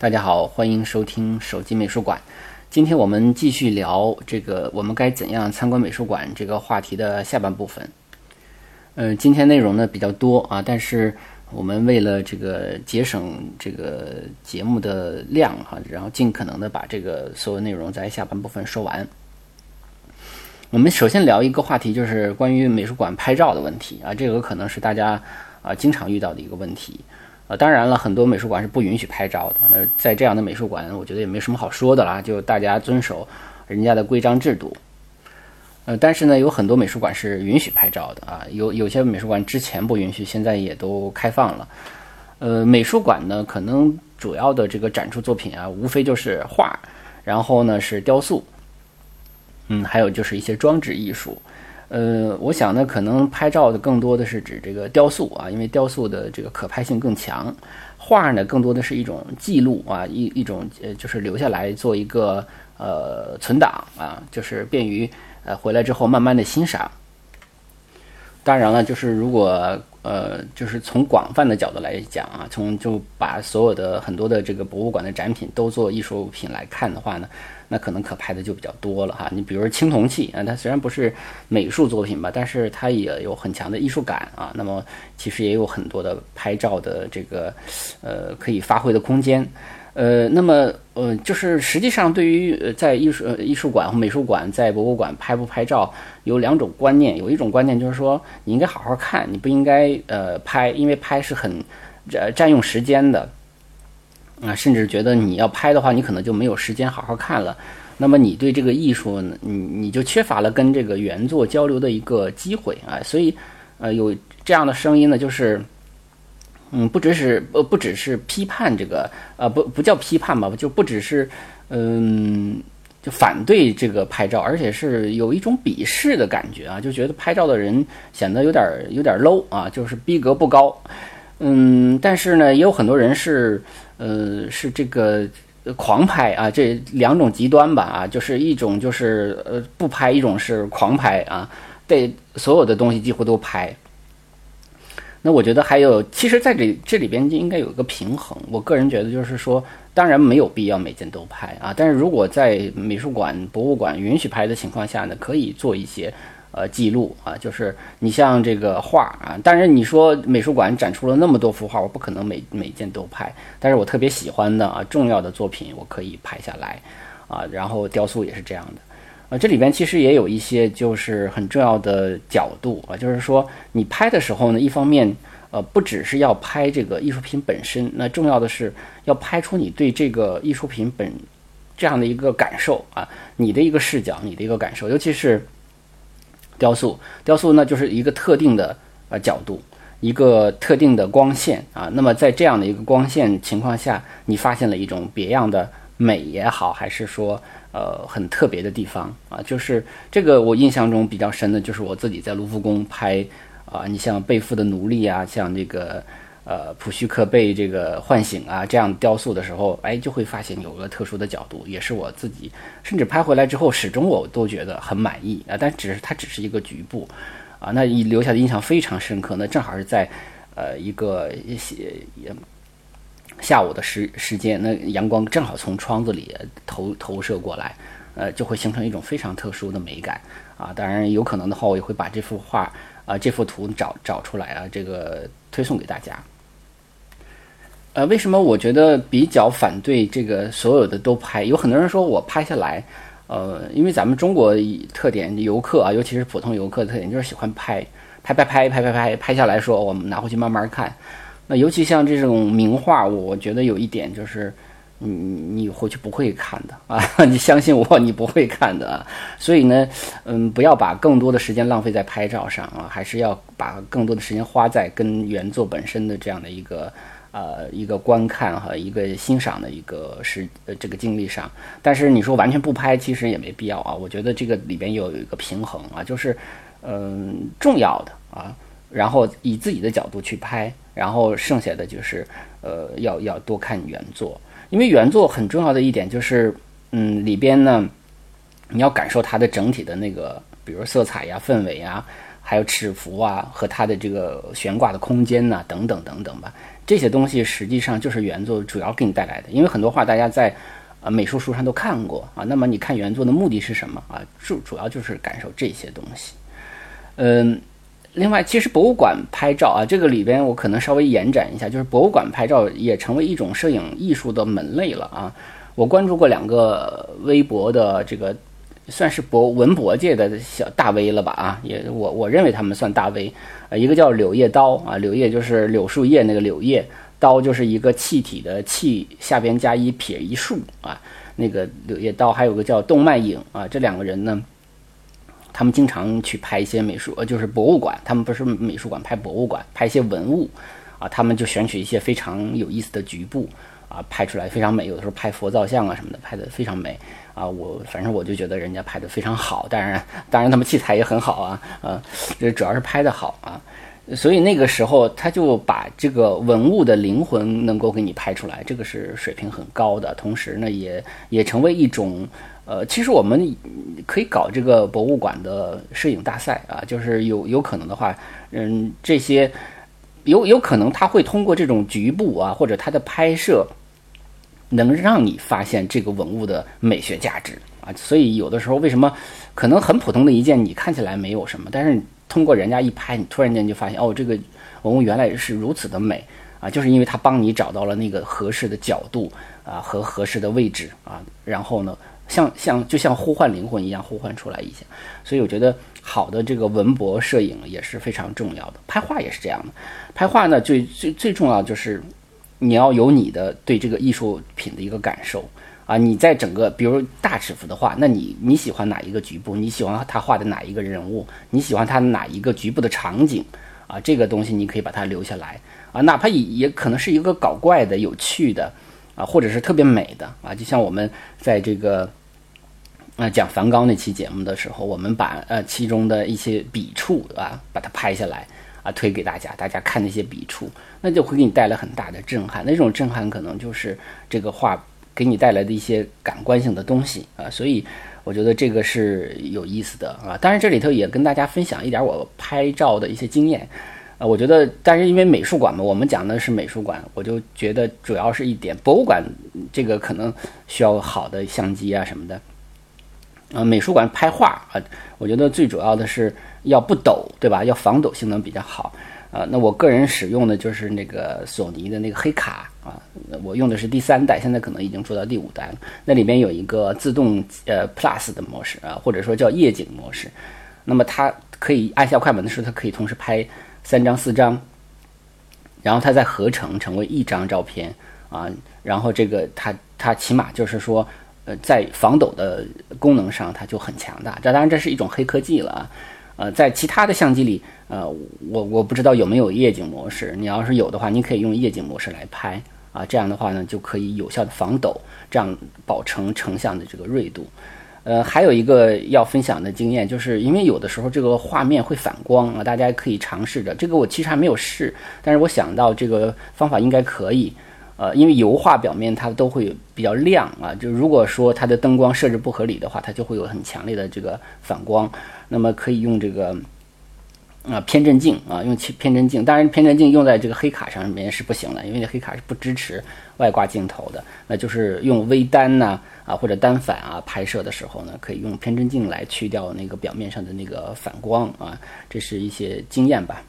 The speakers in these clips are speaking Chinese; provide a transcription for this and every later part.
大家好，欢迎收听手机美术馆。今天我们继续聊这个我们该怎样参观美术馆这个话题的下半部分。呃，今天内容呢比较多啊，但是我们为了这个节省这个节目的量哈，然后尽可能的把这个所有内容在下半部分说完。我们首先聊一个话题，就是关于美术馆拍照的问题啊，这个可能是大家啊经常遇到的一个问题。呃，当然了，很多美术馆是不允许拍照的。那在这样的美术馆，我觉得也没什么好说的啦，就大家遵守人家的规章制度。呃，但是呢，有很多美术馆是允许拍照的啊，有有些美术馆之前不允许，现在也都开放了。呃，美术馆呢，可能主要的这个展出作品啊，无非就是画，然后呢是雕塑，嗯，还有就是一些装置艺术。呃，我想呢，可能拍照的更多的是指这个雕塑啊，因为雕塑的这个可拍性更强。画呢，更多的是一种记录啊，一一种呃，就是留下来做一个呃存档啊，就是便于呃回来之后慢慢的欣赏。当然了，就是如果呃，就是从广泛的角度来讲啊，从就把所有的很多的这个博物馆的展品都做艺术品来看的话呢。那可能可拍的就比较多了哈，你比如说青铜器啊，它虽然不是美术作品吧，但是它也有很强的艺术感啊。那么其实也有很多的拍照的这个呃可以发挥的空间。呃，那么呃就是实际上对于在艺术艺术馆和美术馆在博物馆拍不拍照有两种观念，有一种观念就是说你应该好好看，你不应该呃拍，因为拍是很占占用时间的。啊，甚至觉得你要拍的话，你可能就没有时间好好看了。那么你对这个艺术，你你就缺乏了跟这个原作交流的一个机会啊。所以，呃，有这样的声音呢，就是，嗯，不只是呃，不只是批判这个，呃，不不叫批判吧，就不只是，嗯，就反对这个拍照，而且是有一种鄙视的感觉啊，就觉得拍照的人显得有点有点 low 啊，就是逼格不高。嗯，但是呢，也有很多人是。呃，是这个狂拍啊，这两种极端吧啊，就是一种就是呃不拍，一种是狂拍啊，对所有的东西几乎都拍。那我觉得还有，其实在这这里边就应该有一个平衡。我个人觉得就是说，当然没有必要每件都拍啊，但是如果在美术馆、博物馆允许拍的情况下呢，可以做一些。呃，记录啊，就是你像这个画啊，当然你说美术馆展出了那么多幅画，我不可能每每件都拍，但是我特别喜欢的啊，重要的作品我可以拍下来，啊，然后雕塑也是这样的，啊，这里边其实也有一些就是很重要的角度啊，就是说你拍的时候呢，一方面呃，不只是要拍这个艺术品本身，那重要的是要拍出你对这个艺术品本这样的一个感受啊，你的一个视角，你的一个感受，尤其是。雕塑，雕塑呢就是一个特定的呃角度，一个特定的光线啊。那么在这样的一个光线情况下，你发现了一种别样的美也好，还是说呃很特别的地方啊？就是这个我印象中比较深的就是我自己在卢浮宫拍啊，你像背负的奴隶啊，像这个。呃，普须克被这个唤醒啊，这样雕塑的时候，哎，就会发现有个特殊的角度，也是我自己，甚至拍回来之后，始终我都觉得很满意啊。但只是它只是一个局部，啊，那一留下的印象非常深刻。那正好是在呃一个下午的时时间，那阳光正好从窗子里投投射过来，呃，就会形成一种非常特殊的美感啊。当然，有可能的话，我也会把这幅画啊，这幅图找找出来啊，这个推送给大家。呃，为什么我觉得比较反对这个所有的都拍？有很多人说我拍下来，呃，因为咱们中国特点，游客啊，尤其是普通游客的特点就是喜欢拍，拍拍拍拍拍拍拍下来说我们拿回去慢慢看。那尤其像这种名画，我觉得有一点就是，你你回去不会看的啊，你相信我，你不会看的。所以呢，嗯，不要把更多的时间浪费在拍照上啊，还是要把更多的时间花在跟原作本身的这样的一个。呃，一个观看和一个欣赏的一个是呃这个经历上，但是你说完全不拍，其实也没必要啊。我觉得这个里边有一个平衡啊，就是嗯重要的啊，然后以自己的角度去拍，然后剩下的就是呃要要多看原作，因为原作很重要的一点就是嗯里边呢，你要感受它的整体的那个，比如色彩呀、氛围呀。还有尺幅啊和它的这个悬挂的空间呐等等等等吧。这些东西实际上就是原作主要给你带来的，因为很多画大家在呃美术书上都看过啊。那么你看原作的目的是什么啊？主主要就是感受这些东西。嗯，另外，其实博物馆拍照啊，这个里边我可能稍微延展一下，就是博物馆拍照也成为一种摄影艺术的门类了啊。我关注过两个微博的这个，算是博文博界的小大 V 了吧啊，也我我认为他们算大 V，呃，一个叫柳叶刀啊，柳叶就是柳树叶那个柳叶，刀就是一个气体的气下边加一撇一竖啊，那个柳叶刀，还有个叫动脉影啊，这两个人呢。他们经常去拍一些美术，呃，就是博物馆。他们不是美术馆，拍博物馆，拍一些文物，啊，他们就选取一些非常有意思的局部，啊，拍出来非常美。有的时候拍佛造像啊什么的，拍的非常美。啊，我反正我就觉得人家拍的非常好。当然，当然他们器材也很好啊，呃，这主要是拍的好啊。所以那个时候他就把这个文物的灵魂能够给你拍出来，这个是水平很高的。同时呢，也也成为一种。呃，其实我们可以搞这个博物馆的摄影大赛啊，就是有有可能的话，嗯，这些有有可能他会通过这种局部啊，或者他的拍摄，能让你发现这个文物的美学价值啊。所以有的时候为什么可能很普通的一件，你看起来没有什么，但是通过人家一拍，你突然间就发现哦，这个文物原来是如此的美啊，就是因为他帮你找到了那个合适的角度啊和合适的位置啊，然后呢。像像就像呼唤灵魂一样呼唤出来一下，所以我觉得好的这个文博摄影也是非常重要的。拍画也是这样的，拍画呢最最最重要就是你要有你的对这个艺术品的一个感受啊。你在整个比如大尺幅的画，那你你喜欢哪一个局部？你喜欢他画的哪一个人物？你喜欢他哪一个局部的场景啊？这个东西你可以把它留下来啊，哪怕也也可能是一个搞怪的、有趣的啊，或者是特别美的啊。就像我们在这个。那讲梵高那期节目的时候，我们把呃其中的一些笔触啊，把它拍下来啊，推给大家，大家看那些笔触，那就会给你带来很大的震撼。那种震撼可能就是这个画给你带来的一些感官性的东西啊，所以我觉得这个是有意思的啊。当然这里头也跟大家分享一点我拍照的一些经验啊。我觉得，但是因为美术馆嘛，我们讲的是美术馆，我就觉得主要是一点，博物馆这个可能需要好的相机啊什么的。啊，美术馆拍画啊，我觉得最主要的是要不抖，对吧？要防抖性能比较好啊。那我个人使用的就是那个索尼的那个黑卡啊，我用的是第三代，现在可能已经做到第五代了。那里边有一个自动呃 Plus 的模式啊，或者说叫夜景模式。那么它可以按下快门的时候，它可以同时拍三张、四张，然后它再合成成为一张照片啊。然后这个它它起码就是说。在防抖的功能上，它就很强大。这当然这是一种黑科技了啊。呃，在其他的相机里，呃，我我不知道有没有夜景模式。你要是有的话，你可以用夜景模式来拍啊。这样的话呢，就可以有效的防抖，这样保成成像的这个锐度。呃，还有一个要分享的经验，就是因为有的时候这个画面会反光啊，大家可以尝试着。这个我其实还没有试，但是我想到这个方法应该可以。呃，因为油画表面它都会比较亮啊，就如果说它的灯光设置不合理的话，它就会有很强烈的这个反光。那么可以用这个啊偏振镜啊，用偏振镜。当然，偏振镜用在这个黑卡上面是不行的，因为黑卡是不支持外挂镜头的。那就是用微单呐啊或者单反啊拍摄的时候呢，可以用偏振镜来去掉那个表面上的那个反光啊。这是一些经验吧。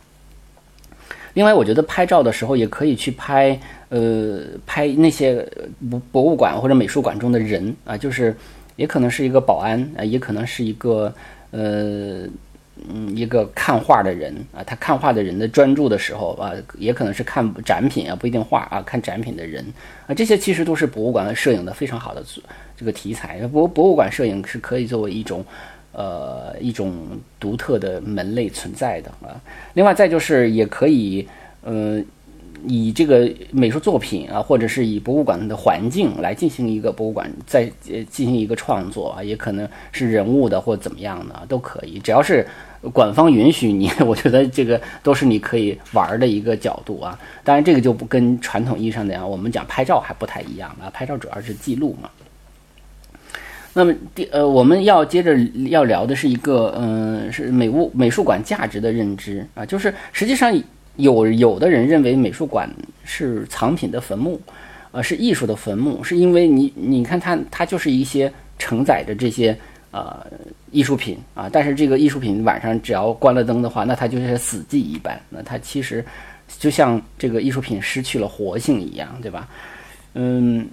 另外，我觉得拍照的时候也可以去拍，呃，拍那些博博物馆或者美术馆中的人啊，就是也可能是一个保安啊，也可能是一个呃，嗯，一个看画的人啊，他看画的人的专注的时候啊，也可能是看展品啊，不一定画啊，看展品的人啊，这些其实都是博物馆摄影的非常好的这个题材。博博物馆摄影是可以作为一种。呃，一种独特的门类存在的啊。另外，再就是也可以，呃，以这个美术作品啊，或者是以博物馆的环境来进行一个博物馆再进行一个创作啊，也可能是人物的或怎么样的都可以，只要是馆方允许你，我觉得这个都是你可以玩的一个角度啊。当然，这个就不跟传统意义上的我们讲拍照还不太一样啊，拍照主要是记录嘛。那么第呃，我们要接着要聊的是一个嗯，是美物美术馆价值的认知啊，就是实际上有有的人认为美术馆是藏品的坟墓，呃，是艺术的坟墓，是因为你你看它它就是一些承载着这些呃艺术品啊，但是这个艺术品晚上只要关了灯的话，那它就是死寂一般，那它其实就像这个艺术品失去了活性一样，对吧？嗯。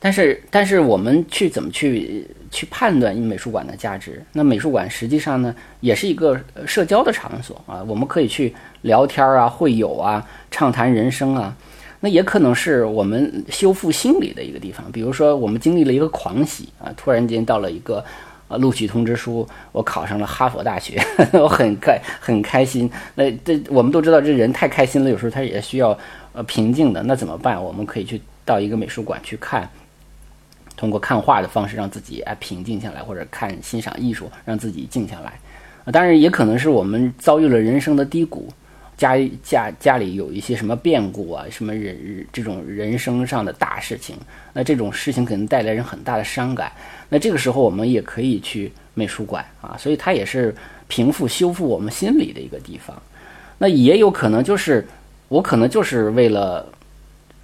但是，但是我们去怎么去去判断美术馆的价值？那美术馆实际上呢，也是一个社交的场所啊，我们可以去聊天啊、会友啊、畅谈人生啊。那也可能是我们修复心理的一个地方。比如说，我们经历了一个狂喜啊，突然间到了一个呃录取通知书，我考上了哈佛大学，我很开很开心。那这我们都知道，这人太开心了，有时候他也需要呃平静的。那怎么办？我们可以去到一个美术馆去看。通过看画的方式让自己哎平静下来，或者看欣赏艺术让自己静下来，啊，当然也可能是我们遭遇了人生的低谷，家家家里有一些什么变故啊，什么人这种人生上的大事情，那这种事情可能带来人很大的伤感，那这个时候我们也可以去美术馆啊，所以它也是平复修复我们心理的一个地方，那也有可能就是我可能就是为了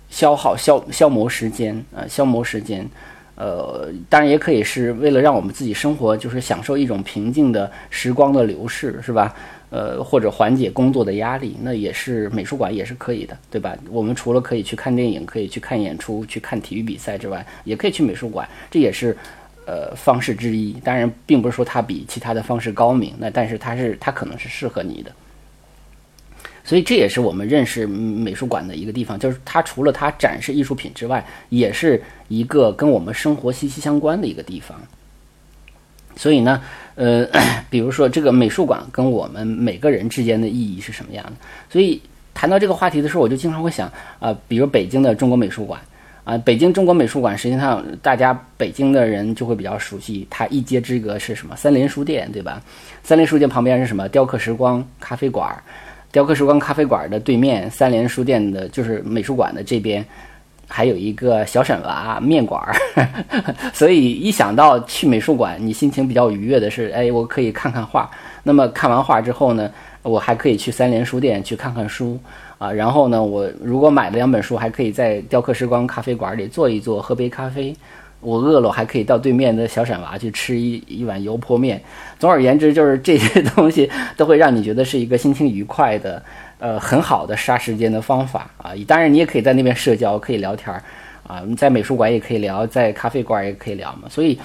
消耗消消磨时间啊，消磨时间。呃，当然也可以是为了让我们自己生活，就是享受一种平静的时光的流逝，是吧？呃，或者缓解工作的压力，那也是美术馆也是可以的，对吧？我们除了可以去看电影、可以去看演出、去看体育比赛之外，也可以去美术馆，这也是呃方式之一。当然，并不是说它比其他的方式高明，那但是它是它可能是适合你的。所以这也是我们认识美术馆的一个地方，就是它除了它展示艺术品之外，也是一个跟我们生活息息相关的一个地方。所以呢，呃，比如说这个美术馆跟我们每个人之间的意义是什么样的？所以谈到这个话题的时候，我就经常会想啊，比如北京的中国美术馆啊，北京中国美术馆，实际上大家北京的人就会比较熟悉，它一街之隔是什么？三联书店，对吧？三联书店旁边是什么？雕刻时光咖啡馆。雕刻时光咖啡馆的对面，三联书店的就是美术馆的这边，还有一个小沈娃面馆儿。所以一想到去美术馆，你心情比较愉悦的是，哎，我可以看看画。那么看完画之后呢，我还可以去三联书店去看看书啊。然后呢，我如果买了两本书，还可以在雕刻时光咖啡馆里坐一坐，喝杯咖啡。我饿了，我还可以到对面的小闪娃去吃一一碗油泼面。总而言之，就是这些东西都会让你觉得是一个心情愉快的，呃，很好的杀时间的方法啊。当然，你也可以在那边社交，可以聊天儿啊。你在美术馆也可以聊，在咖啡馆也可以聊嘛。所以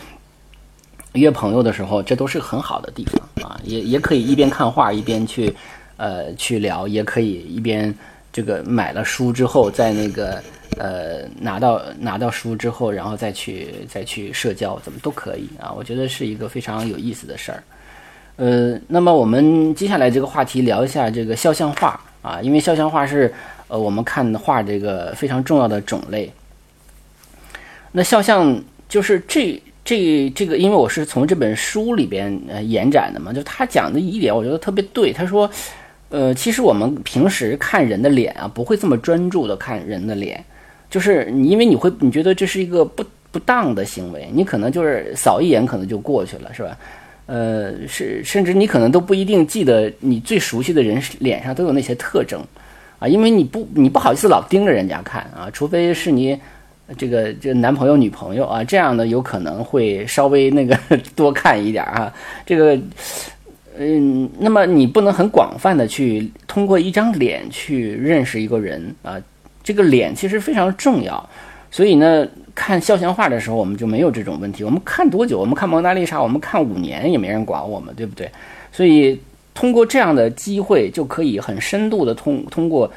约朋友的时候，这都是很好的地方啊。也也可以一边看画一边去，呃，去聊，也可以一边这个买了书之后在那个。呃，拿到拿到书之后，然后再去再去社交，怎么都可以啊？我觉得是一个非常有意思的事儿。呃，那么我们接下来这个话题聊一下这个肖像画啊，因为肖像画是呃我们看的画这个非常重要的种类。那肖像就是这这这个，因为我是从这本书里边呃延展的嘛，就他讲的一点，我觉得特别对。他说，呃，其实我们平时看人的脸啊，不会这么专注的看人的脸。就是你，因为你会，你觉得这是一个不不当的行为，你可能就是扫一眼，可能就过去了，是吧？呃，是，甚至你可能都不一定记得你最熟悉的人脸上都有那些特征，啊，因为你不，你不好意思老盯着人家看啊，除非是你这个这男朋友、女朋友啊，这样的有可能会稍微那个 多看一点啊，这个，嗯，那么你不能很广泛的去通过一张脸去认识一个人啊。这个脸其实非常重要，所以呢，看肖像画的时候，我们就没有这种问题。我们看多久？我们看蒙娜丽莎，我们看五年也没人管我们，对不对？所以通过这样的机会，就可以很深度的通通过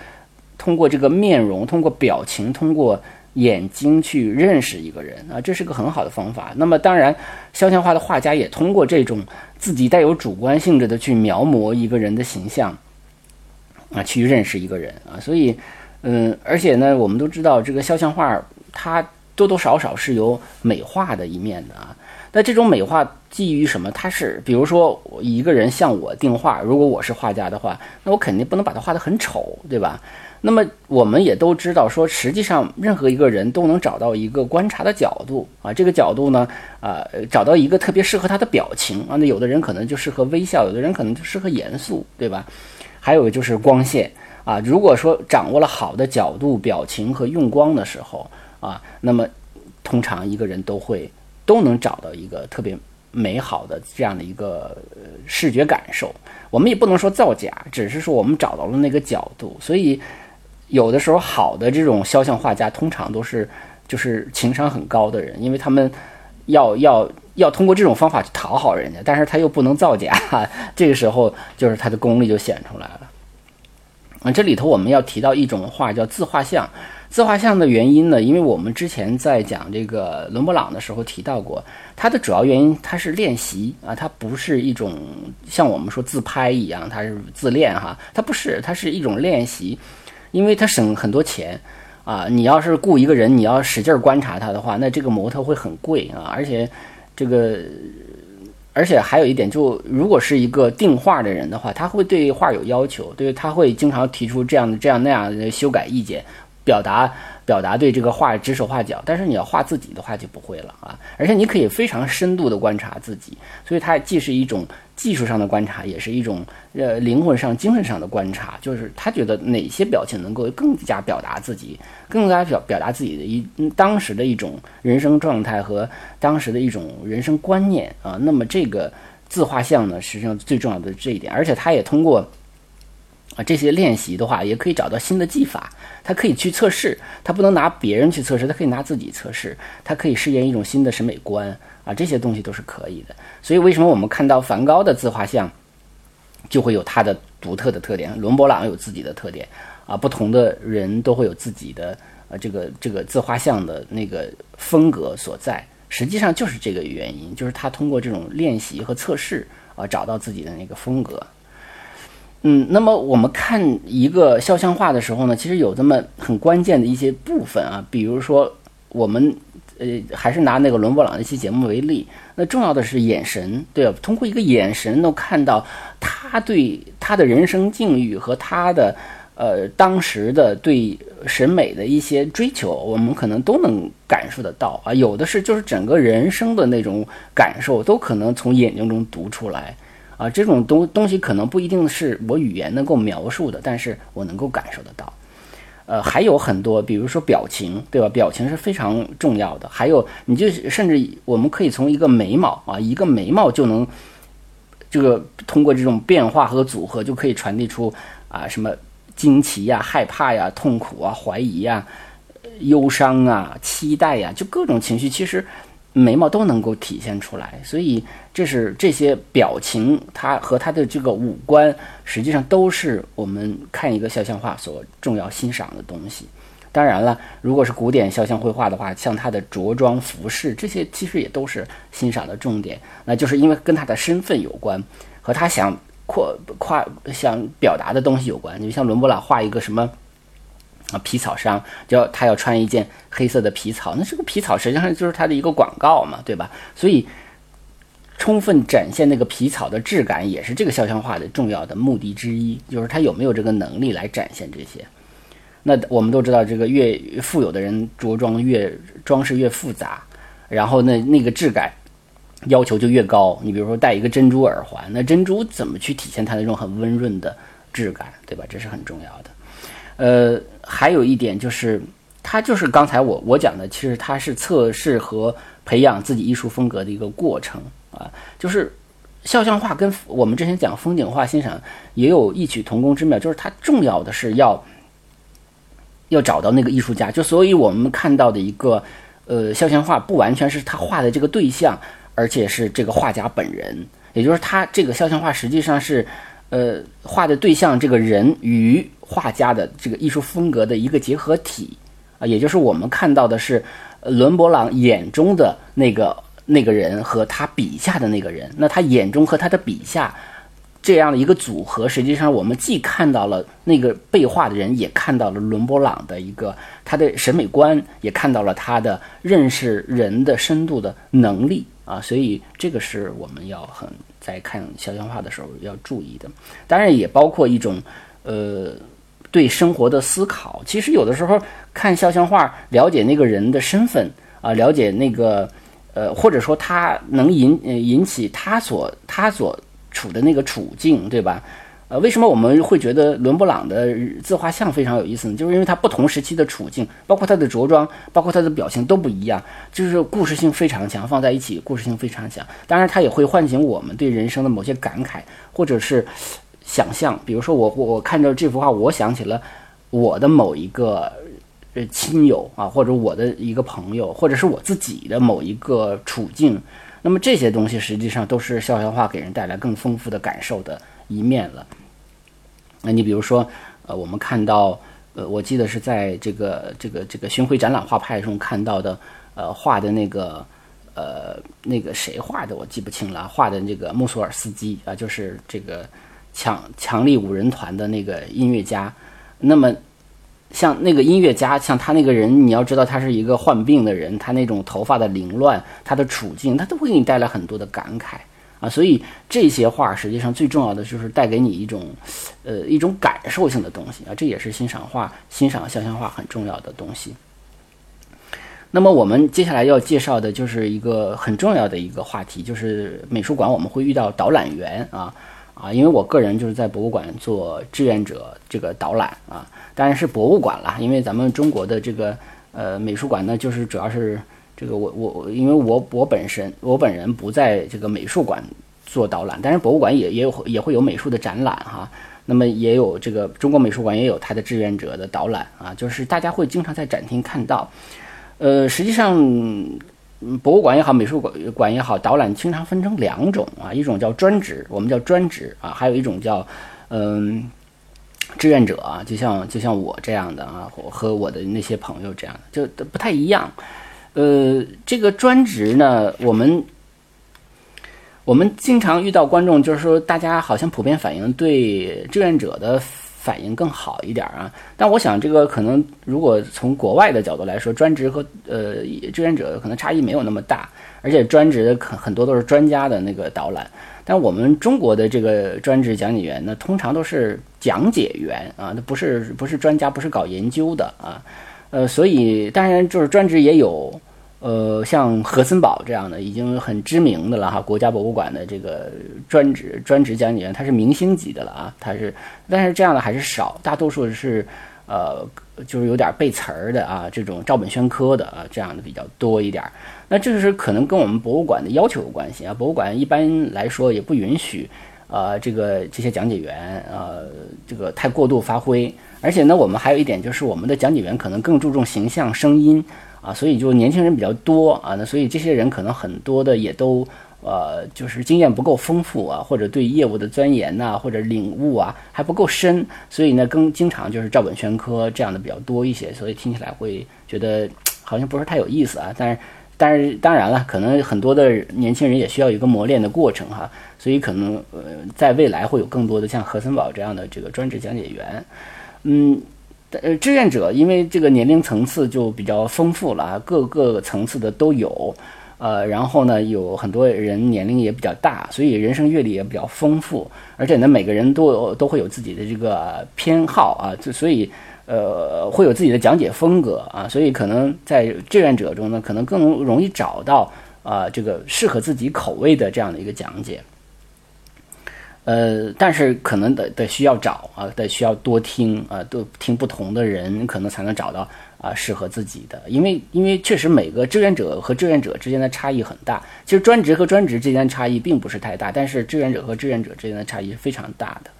通过这个面容、通过表情、通过眼睛去认识一个人啊，这是个很好的方法。那么当然，肖像画的画家也通过这种自己带有主观性质的去描摹一个人的形象啊，去认识一个人啊，所以。嗯，而且呢，我们都知道这个肖像画，它多多少少是有美化的一面的啊。那这种美化基于什么？它是，比如说一个人向我定画，如果我是画家的话，那我肯定不能把它画得很丑，对吧？那么我们也都知道，说实际上任何一个人都能找到一个观察的角度啊，这个角度呢，啊，找到一个特别适合他的表情啊。那有的人可能就适合微笑，有的人可能就适合严肃，对吧？还有就是光线啊，如果说掌握了好的角度、表情和用光的时候啊，那么通常一个人都会都能找到一个特别美好的这样的一个视觉感受。我们也不能说造假，只是说我们找到了那个角度，所以。有的时候，好的这种肖像画家通常都是就是情商很高的人，因为他们要要要通过这种方法去讨好人家，但是他又不能造假，这个时候就是他的功力就显出来了。啊，这里头我们要提到一种画叫自画像，自画像的原因呢，因为我们之前在讲这个伦勃朗的时候提到过，它的主要原因它是练习啊，它不是一种像我们说自拍一样，它是自恋哈，它不是，它是一种练习。因为它省很多钱，啊，你要是雇一个人，你要使劲观察他的话，那这个模特会很贵啊，而且，这个，而且还有一点，就如果是一个定画的人的话，他会对画有要求，对，他会经常提出这样的、这样那样的修改意见，表达表达对这个画指手画脚。但是你要画自己的话就不会了啊，而且你可以非常深度的观察自己，所以它既是一种。技术上的观察也是一种，呃，灵魂上、精神上的观察，就是他觉得哪些表情能够更加表达自己，更加表表达自己的一当时的一种人生状态和当时的一种人生观念啊。那么这个自画像呢，实际上最重要的这一点，而且他也通过啊这些练习的话，也可以找到新的技法，他可以去测试，他不能拿别人去测试，他可以拿自己测试，他可以试验一种新的审美观。啊，这些东西都是可以的，所以为什么我们看到梵高的自画像，就会有他的独特的特点？伦勃朗有自己的特点，啊，不同的人都会有自己的呃这个这个自画像的那个风格所在。实际上就是这个原因，就是他通过这种练习和测试啊，找到自己的那个风格。嗯，那么我们看一个肖像画的时候呢，其实有这么很关键的一些部分啊，比如说我们。呃，还是拿那个伦勃朗那期节目为例，那重要的是眼神，对吧？通过一个眼神，能看到他对他的人生境遇和他的呃当时的对审美的一些追求，我们可能都能感受得到啊。有的是就是整个人生的那种感受，都可能从眼睛中读出来啊。这种东东西可能不一定是我语言能够描述的，但是我能够感受得到。呃，还有很多，比如说表情，对吧？表情是非常重要的。还有，你就甚至我们可以从一个眉毛啊，一个眉毛就能这个通过这种变化和组合，就可以传递出啊什么惊奇呀、害怕呀、痛苦啊、怀疑呀、忧伤啊、期待呀，就各种情绪，其实。眉毛都能够体现出来，所以这是这些表情，它和它的这个五官，实际上都是我们看一个肖像画所重要欣赏的东西。当然了，如果是古典肖像绘画的话，像他的着装、服饰这些，其实也都是欣赏的重点。那就是因为跟他的身份有关，和他想扩夸想表达的东西有关。你像伦勃朗画一个什么？啊，皮草商就他要穿一件黑色的皮草，那这个皮草实际上就是他的一个广告嘛，对吧？所以充分展现那个皮草的质感，也是这个肖像画的重要的目的之一，就是他有没有这个能力来展现这些。那我们都知道，这个越富有的人着装越装饰越复杂，然后那那个质感要求就越高。你比如说戴一个珍珠耳环，那珍珠怎么去体现它那种很温润的质感，对吧？这是很重要的。呃，还有一点就是，它就是刚才我我讲的，其实它是测试和培养自己艺术风格的一个过程啊。就是肖像画跟我们之前讲风景画欣赏也有异曲同工之妙，就是它重要的是要要找到那个艺术家。就所以我们看到的一个呃肖像画，不完全是他画的这个对象，而且是这个画家本人，也就是他这个肖像画实际上是呃画的对象这个人与。画家的这个艺术风格的一个结合体啊，也就是我们看到的是伦勃朗眼中的那个那个人和他笔下的那个人。那他眼中和他的笔下这样的一个组合，实际上我们既看到了那个被画的人，也看到了伦勃朗的一个他的审美观，也看到了他的认识人的深度的能力啊。所以这个是我们要很在看肖像画的时候要注意的。当然也包括一种呃。对生活的思考。其实有的时候看肖像画，了解那个人的身份啊，了解那个呃，或者说他能引引起他所他所处的那个处境，对吧？呃，为什么我们会觉得伦勃朗的自画像非常有意思呢？就是因为他不同时期的处境，包括他的着装，包括他的表情都不一样，就是故事性非常强，放在一起故事性非常强。当然，他也会唤醒我们对人生的某些感慨，或者是想象。比如说，我我看着这幅画，我想起了我的某一个呃亲友啊，或者我的一个朋友，或者是我自己的某一个处境。那么这些东西实际上都是肖像画给人带来更丰富的感受的一面了。那你比如说，呃，我们看到，呃，我记得是在这个这个这个巡回展览画派中看到的，呃，画的那个，呃，那个谁画的我记不清了，画的这个穆索尔斯基啊，就是这个强强力五人团的那个音乐家。那么，像那个音乐家，像他那个人，你要知道他是一个患病的人，他那种头发的凌乱，他的处境，他都会给你带来很多的感慨。啊，所以这些画实际上最重要的就是带给你一种，呃，一种感受性的东西啊，这也是欣赏画、欣赏肖像画很重要的东西。那么我们接下来要介绍的就是一个很重要的一个话题，就是美术馆我们会遇到导览员啊啊，因为我个人就是在博物馆做志愿者这个导览啊，当然是博物馆了，因为咱们中国的这个呃美术馆呢，就是主要是。这个我我因为我我本身我本人不在这个美术馆做导览，但是博物馆也也有也会有美术的展览哈。那么也有这个中国美术馆也有它的志愿者的导览啊，就是大家会经常在展厅看到。呃，实际上博物馆也好，美术馆馆也好，导览经常分成两种啊，一种叫专职，我们叫专职啊，还有一种叫嗯志愿者啊，就像就像我这样的啊，和我的那些朋友这样的，就不太一样。呃，这个专职呢，我们我们经常遇到观众，就是说大家好像普遍反映对志愿者的反应更好一点啊。但我想，这个可能如果从国外的角度来说，专职和呃志愿者可能差异没有那么大，而且专职的很很多都是专家的那个导览。但我们中国的这个专职讲解员呢，通常都是讲解员啊，那不是不是专家，不是搞研究的啊。呃，所以当然就是专职也有，呃，像何森堡这样的已经很知名的了哈，国家博物馆的这个专职专职讲解员，他是明星级的了啊，他是，但是这样的还是少，大多数是，呃，就是有点背词儿的啊，这种照本宣科的啊，这样的比较多一点。那这是可能跟我们博物馆的要求有关系啊，博物馆一般来说也不允许，呃，这个这些讲解员呃，这个太过度发挥。而且呢，我们还有一点就是，我们的讲解员可能更注重形象、声音啊，所以就年轻人比较多啊。那所以这些人可能很多的也都呃，就是经验不够丰富啊，或者对业务的钻研呐，或者领悟啊还不够深，所以呢，更经常就是照本宣科这样的比较多一些，所以听起来会觉得好像不是太有意思啊。但是，但是当然了，可能很多的年轻人也需要一个磨练的过程哈，所以可能呃，在未来会有更多的像何森堡这样的这个专职讲解员。嗯，呃，志愿者因为这个年龄层次就比较丰富了，各个层次的都有，呃，然后呢，有很多人年龄也比较大，所以人生阅历也比较丰富，而且呢，每个人都有都会有自己的这个偏好啊，就所以呃，会有自己的讲解风格啊，所以可能在志愿者中呢，可能更容易找到啊这个适合自己口味的这样的一个讲解。呃，但是可能得得需要找啊，得需要多听啊，多听不同的人，可能才能找到啊适合自己的。因为因为确实每个志愿者和志愿者之间的差异很大。其实专职和专职之间的差异并不是太大，但是志愿者和志愿者之间的差异是非常大的。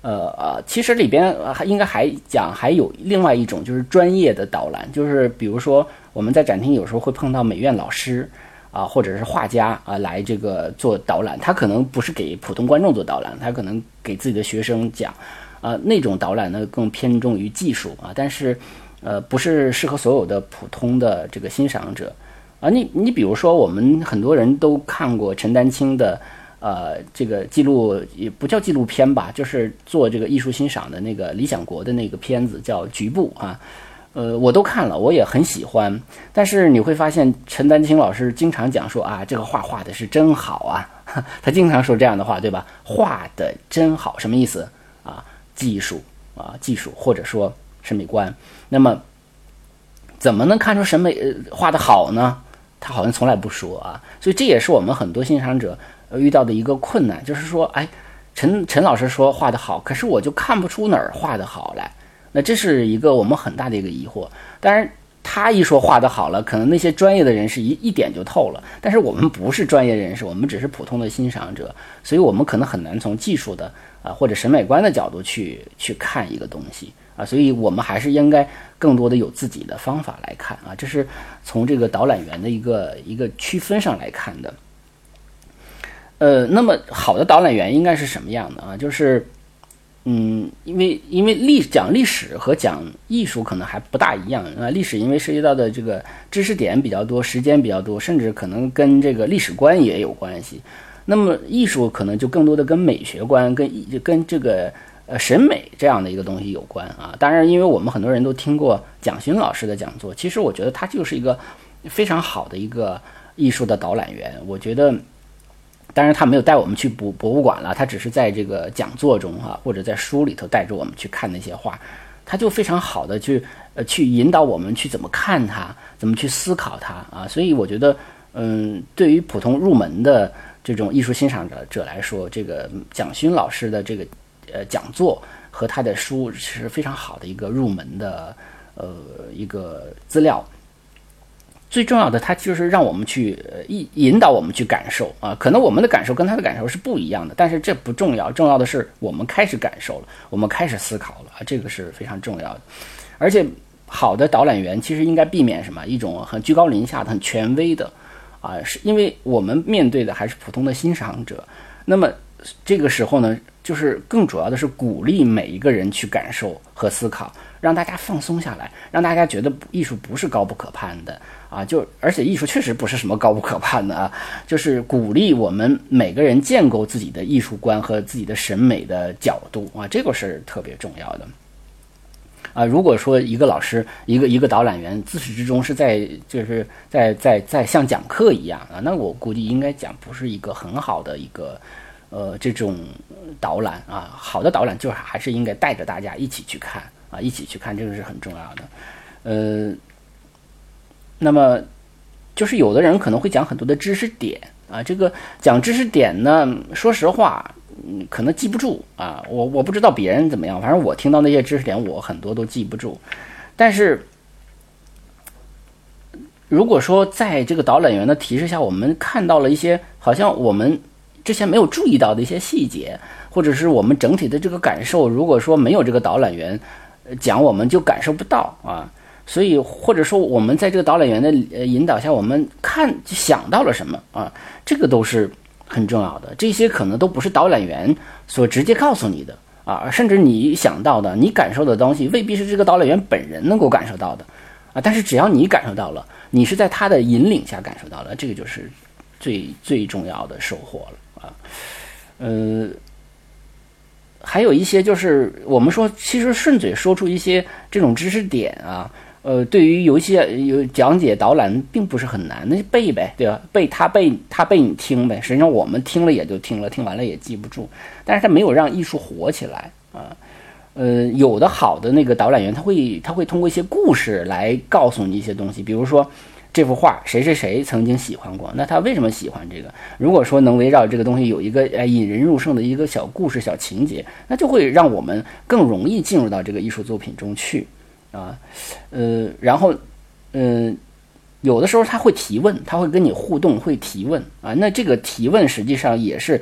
呃呃，其实里边还应该还讲还有另外一种就是专业的导览，就是比如说我们在展厅有时候会碰到美院老师。啊，或者是画家啊，来这个做导览，他可能不是给普通观众做导览，他可能给自己的学生讲，啊，那种导览呢更偏重于技术啊，但是，呃，不是适合所有的普通的这个欣赏者，啊，你你比如说，我们很多人都看过陈丹青的，呃，这个记录也不叫纪录片吧，就是做这个艺术欣赏的那个理想国的那个片子叫《局部》啊。呃，我都看了，我也很喜欢。但是你会发现，陈丹青老师经常讲说啊，这个画画的是真好啊，他经常说这样的话，对吧？画的真好，什么意思啊？技术啊技术，或者说审美观。那么，怎么能看出审美画的好呢？他好像从来不说啊。所以这也是我们很多欣赏者遇到的一个困难，就是说，哎，陈陈老师说画的好，可是我就看不出哪儿画的好来。那这是一个我们很大的一个疑惑。当然。他一说画的好了，可能那些专业的人士一一点就透了。但是我们不是专业人士，我们只是普通的欣赏者，所以我们可能很难从技术的啊或者审美观的角度去去看一个东西啊。所以我们还是应该更多的有自己的方法来看啊。这是从这个导览员的一个一个区分上来看的。呃，那么好的导览员应该是什么样的啊？就是。嗯，因为因为历讲历史和讲艺术可能还不大一样啊。历史因为涉及到的这个知识点比较多，时间比较多，甚至可能跟这个历史观也有关系。那么艺术可能就更多的跟美学观、跟跟这个呃审美这样的一个东西有关啊。当然，因为我们很多人都听过蒋勋老师的讲座，其实我觉得他就是一个非常好的一个艺术的导览员。我觉得。当然，他没有带我们去博博物馆了，他只是在这个讲座中哈，或者在书里头带着我们去看那些画，他就非常好的去呃去引导我们去怎么看它，怎么去思考它啊。所以我觉得，嗯，对于普通入门的这种艺术欣赏者者来说，这个蒋勋老师的这个呃讲座和他的书是非常好的一个入门的呃一个资料。最重要的，它就是让我们去呃引引导我们去感受啊，可能我们的感受跟他的感受是不一样的，但是这不重要，重要的是我们开始感受了，我们开始思考了啊，这个是非常重要的。而且好的导览员其实应该避免什么？一种很居高临下的、很权威的啊，是因为我们面对的还是普通的欣赏者。那么这个时候呢，就是更主要的是鼓励每一个人去感受和思考，让大家放松下来，让大家觉得艺术不是高不可攀的。啊，就而且艺术确实不是什么高不可攀的啊，就是鼓励我们每个人建构自己的艺术观和自己的审美的角度啊，这个是特别重要的。啊，如果说一个老师，一个一个导览员自始至终是在就是在在在像讲课一样啊，那我估计应该讲不是一个很好的一个呃这种导览啊。好的导览就还是应该带着大家一起去看啊，一起去看，这个是很重要的。呃。那么，就是有的人可能会讲很多的知识点啊，这个讲知识点呢，说实话，嗯，可能记不住啊。我我不知道别人怎么样，反正我听到那些知识点，我很多都记不住。但是，如果说在这个导览员的提示下，我们看到了一些好像我们之前没有注意到的一些细节，或者是我们整体的这个感受，如果说没有这个导览员讲，我们就感受不到啊。所以，或者说，我们在这个导览员的呃引导下，我们看就想到了什么啊？这个都是很重要的。这些可能都不是导览员所直接告诉你的啊，甚至你想到的、你感受的东西，未必是这个导览员本人能够感受到的啊。但是，只要你感受到了，你是在他的引领下感受到了，这个就是最最重要的收获了啊。呃，还有一些就是我们说，其实顺嘴说出一些这种知识点啊。呃，对于游戏有讲解导览并不是很难，那就背呗，对吧？背他背他背你听呗。实际上我们听了也就听了，听完了也记不住。但是他没有让艺术火起来啊。呃，有的好的那个导览员，他会他会通过一些故事来告诉你一些东西，比如说这幅画谁谁谁曾经喜欢过，那他为什么喜欢这个？如果说能围绕这个东西有一个呃引人入胜的一个小故事、小情节，那就会让我们更容易进入到这个艺术作品中去。啊，呃，然后，嗯，有的时候他会提问，他会跟你互动，会提问啊。那这个提问实际上也是，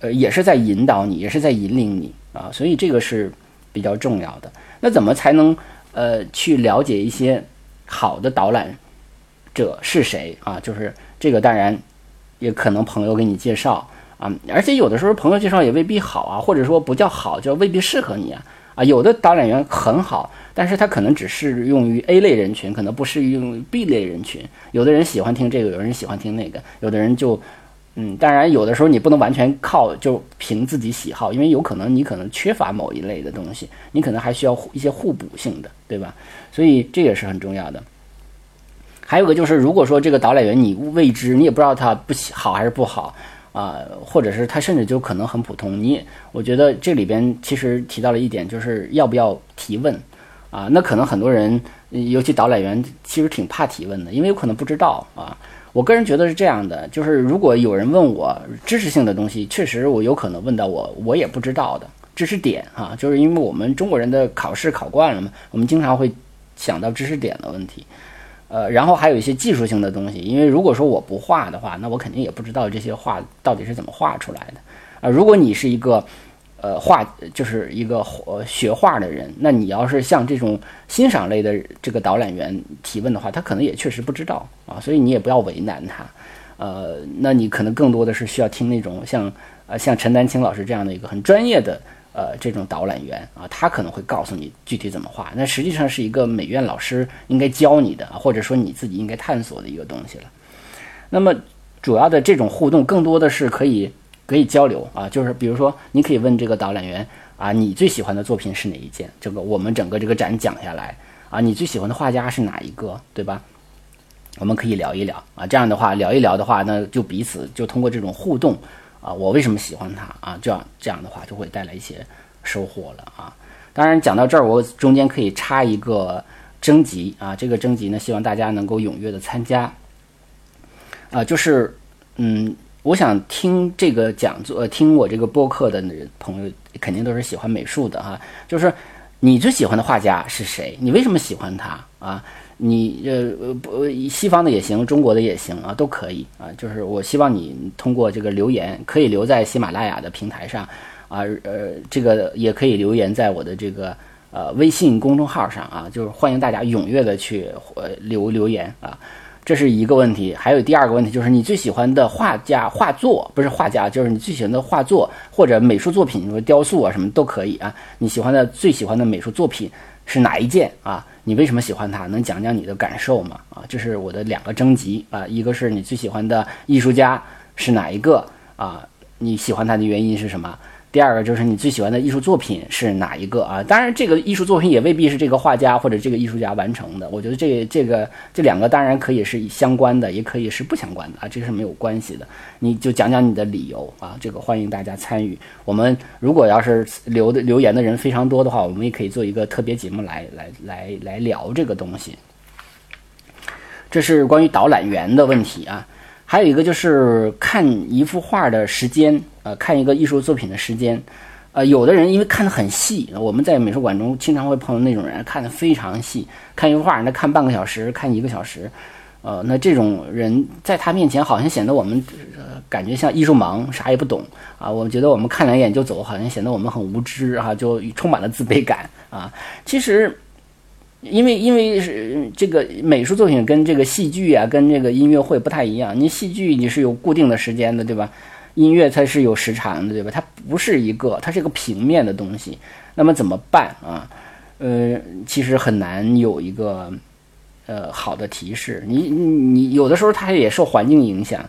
呃，也是在引导你，也是在引领你啊。所以这个是比较重要的。那怎么才能呃去了解一些好的导览者是谁啊？就是这个当然也可能朋友给你介绍啊，而且有的时候朋友介绍也未必好啊，或者说不叫好，就未必适合你啊。啊，有的导览员很好。但是他可能只适用于 A 类人群，可能不适用于 B 类人群。有的人喜欢听这个，有人喜欢听那个，有的人就，嗯，当然有的时候你不能完全靠就凭自己喜好，因为有可能你可能缺乏某一类的东西，你可能还需要一些互补性的，对吧？所以这也是很重要的。还有个就是，如果说这个导览员你未知，你也不知道他不好还是不好。啊，或者是他甚至就可能很普通。你我觉得这里边其实提到了一点，就是要不要提问啊？那可能很多人，尤其导览员，其实挺怕提问的，因为有可能不知道啊。我个人觉得是这样的，就是如果有人问我知识性的东西，确实我有可能问到我我也不知道的知识点哈，就是因为我们中国人的考试考惯了嘛，我们经常会想到知识点的问题，呃，然后还有一些技术性的东西，因为如果说我不画的话，那我肯定也不知道这些画到底是怎么画出来的啊。如果你是一个。呃，画就是一个呃学画的人，那你要是像这种欣赏类的这个导览员提问的话，他可能也确实不知道啊，所以你也不要为难他。呃，那你可能更多的是需要听那种像呃像陈丹青老师这样的一个很专业的呃这种导览员啊，他可能会告诉你具体怎么画。那实际上是一个美院老师应该教你的，或者说你自己应该探索的一个东西了。那么主要的这种互动，更多的是可以。可以交流啊，就是比如说，你可以问这个导览员啊，你最喜欢的作品是哪一件？这个我们整个这个展讲下来啊，你最喜欢的画家是哪一个？对吧？我们可以聊一聊啊，这样的话聊一聊的话，那就彼此就通过这种互动啊，我为什么喜欢他啊？这样这样的话就会带来一些收获了啊。当然讲到这儿，我中间可以插一个征集啊，这个征集呢，希望大家能够踊跃的参加啊，就是嗯。我想听这个讲座，听我这个播客的朋友肯定都是喜欢美术的哈。就是你最喜欢的画家是谁？你为什么喜欢他啊？你呃不，西方的也行，中国的也行啊，都可以啊。就是我希望你通过这个留言，可以留在喜马拉雅的平台上啊，呃，这个也可以留言在我的这个呃微信公众号上啊。就是欢迎大家踊跃的去呃留留言啊。这是一个问题，还有第二个问题，就是你最喜欢的画家画作，不是画家，就是你最喜欢的画作或者美术作品，说雕塑啊什么都可以啊。你喜欢的最喜欢的美术作品是哪一件啊？你为什么喜欢他？能讲讲你的感受吗？啊，这是我的两个征集啊，一个是你最喜欢的艺术家是哪一个啊？你喜欢他的原因是什么？第二个就是你最喜欢的艺术作品是哪一个啊？当然，这个艺术作品也未必是这个画家或者这个艺术家完成的。我觉得这这个这两个当然可以是相关的，也可以是不相关的啊，这是没有关系的。你就讲讲你的理由啊，这个欢迎大家参与。我们如果要是留的留言的人非常多的话，我们也可以做一个特别节目来来来来聊这个东西。这是关于导览员的问题啊。还有一个就是看一幅画的时间，呃，看一个艺术作品的时间，呃，有的人因为看得很细，我们在美术馆中经常会碰到那种人，看得非常细，看一幅画，那看半个小时，看一个小时，呃，那这种人在他面前好像显得我们感觉像艺术盲，啥也不懂啊。我觉得我们看两眼就走，好像显得我们很无知啊，就充满了自卑感啊。其实。因为因为是这个美术作品跟这个戏剧啊，跟这个音乐会不太一样。你戏剧你是有固定的时间的，对吧？音乐它是有时长的，对吧？它不是一个，它是一个平面的东西。那么怎么办啊？呃，其实很难有一个呃好的提示。你你有的时候它也受环境影响。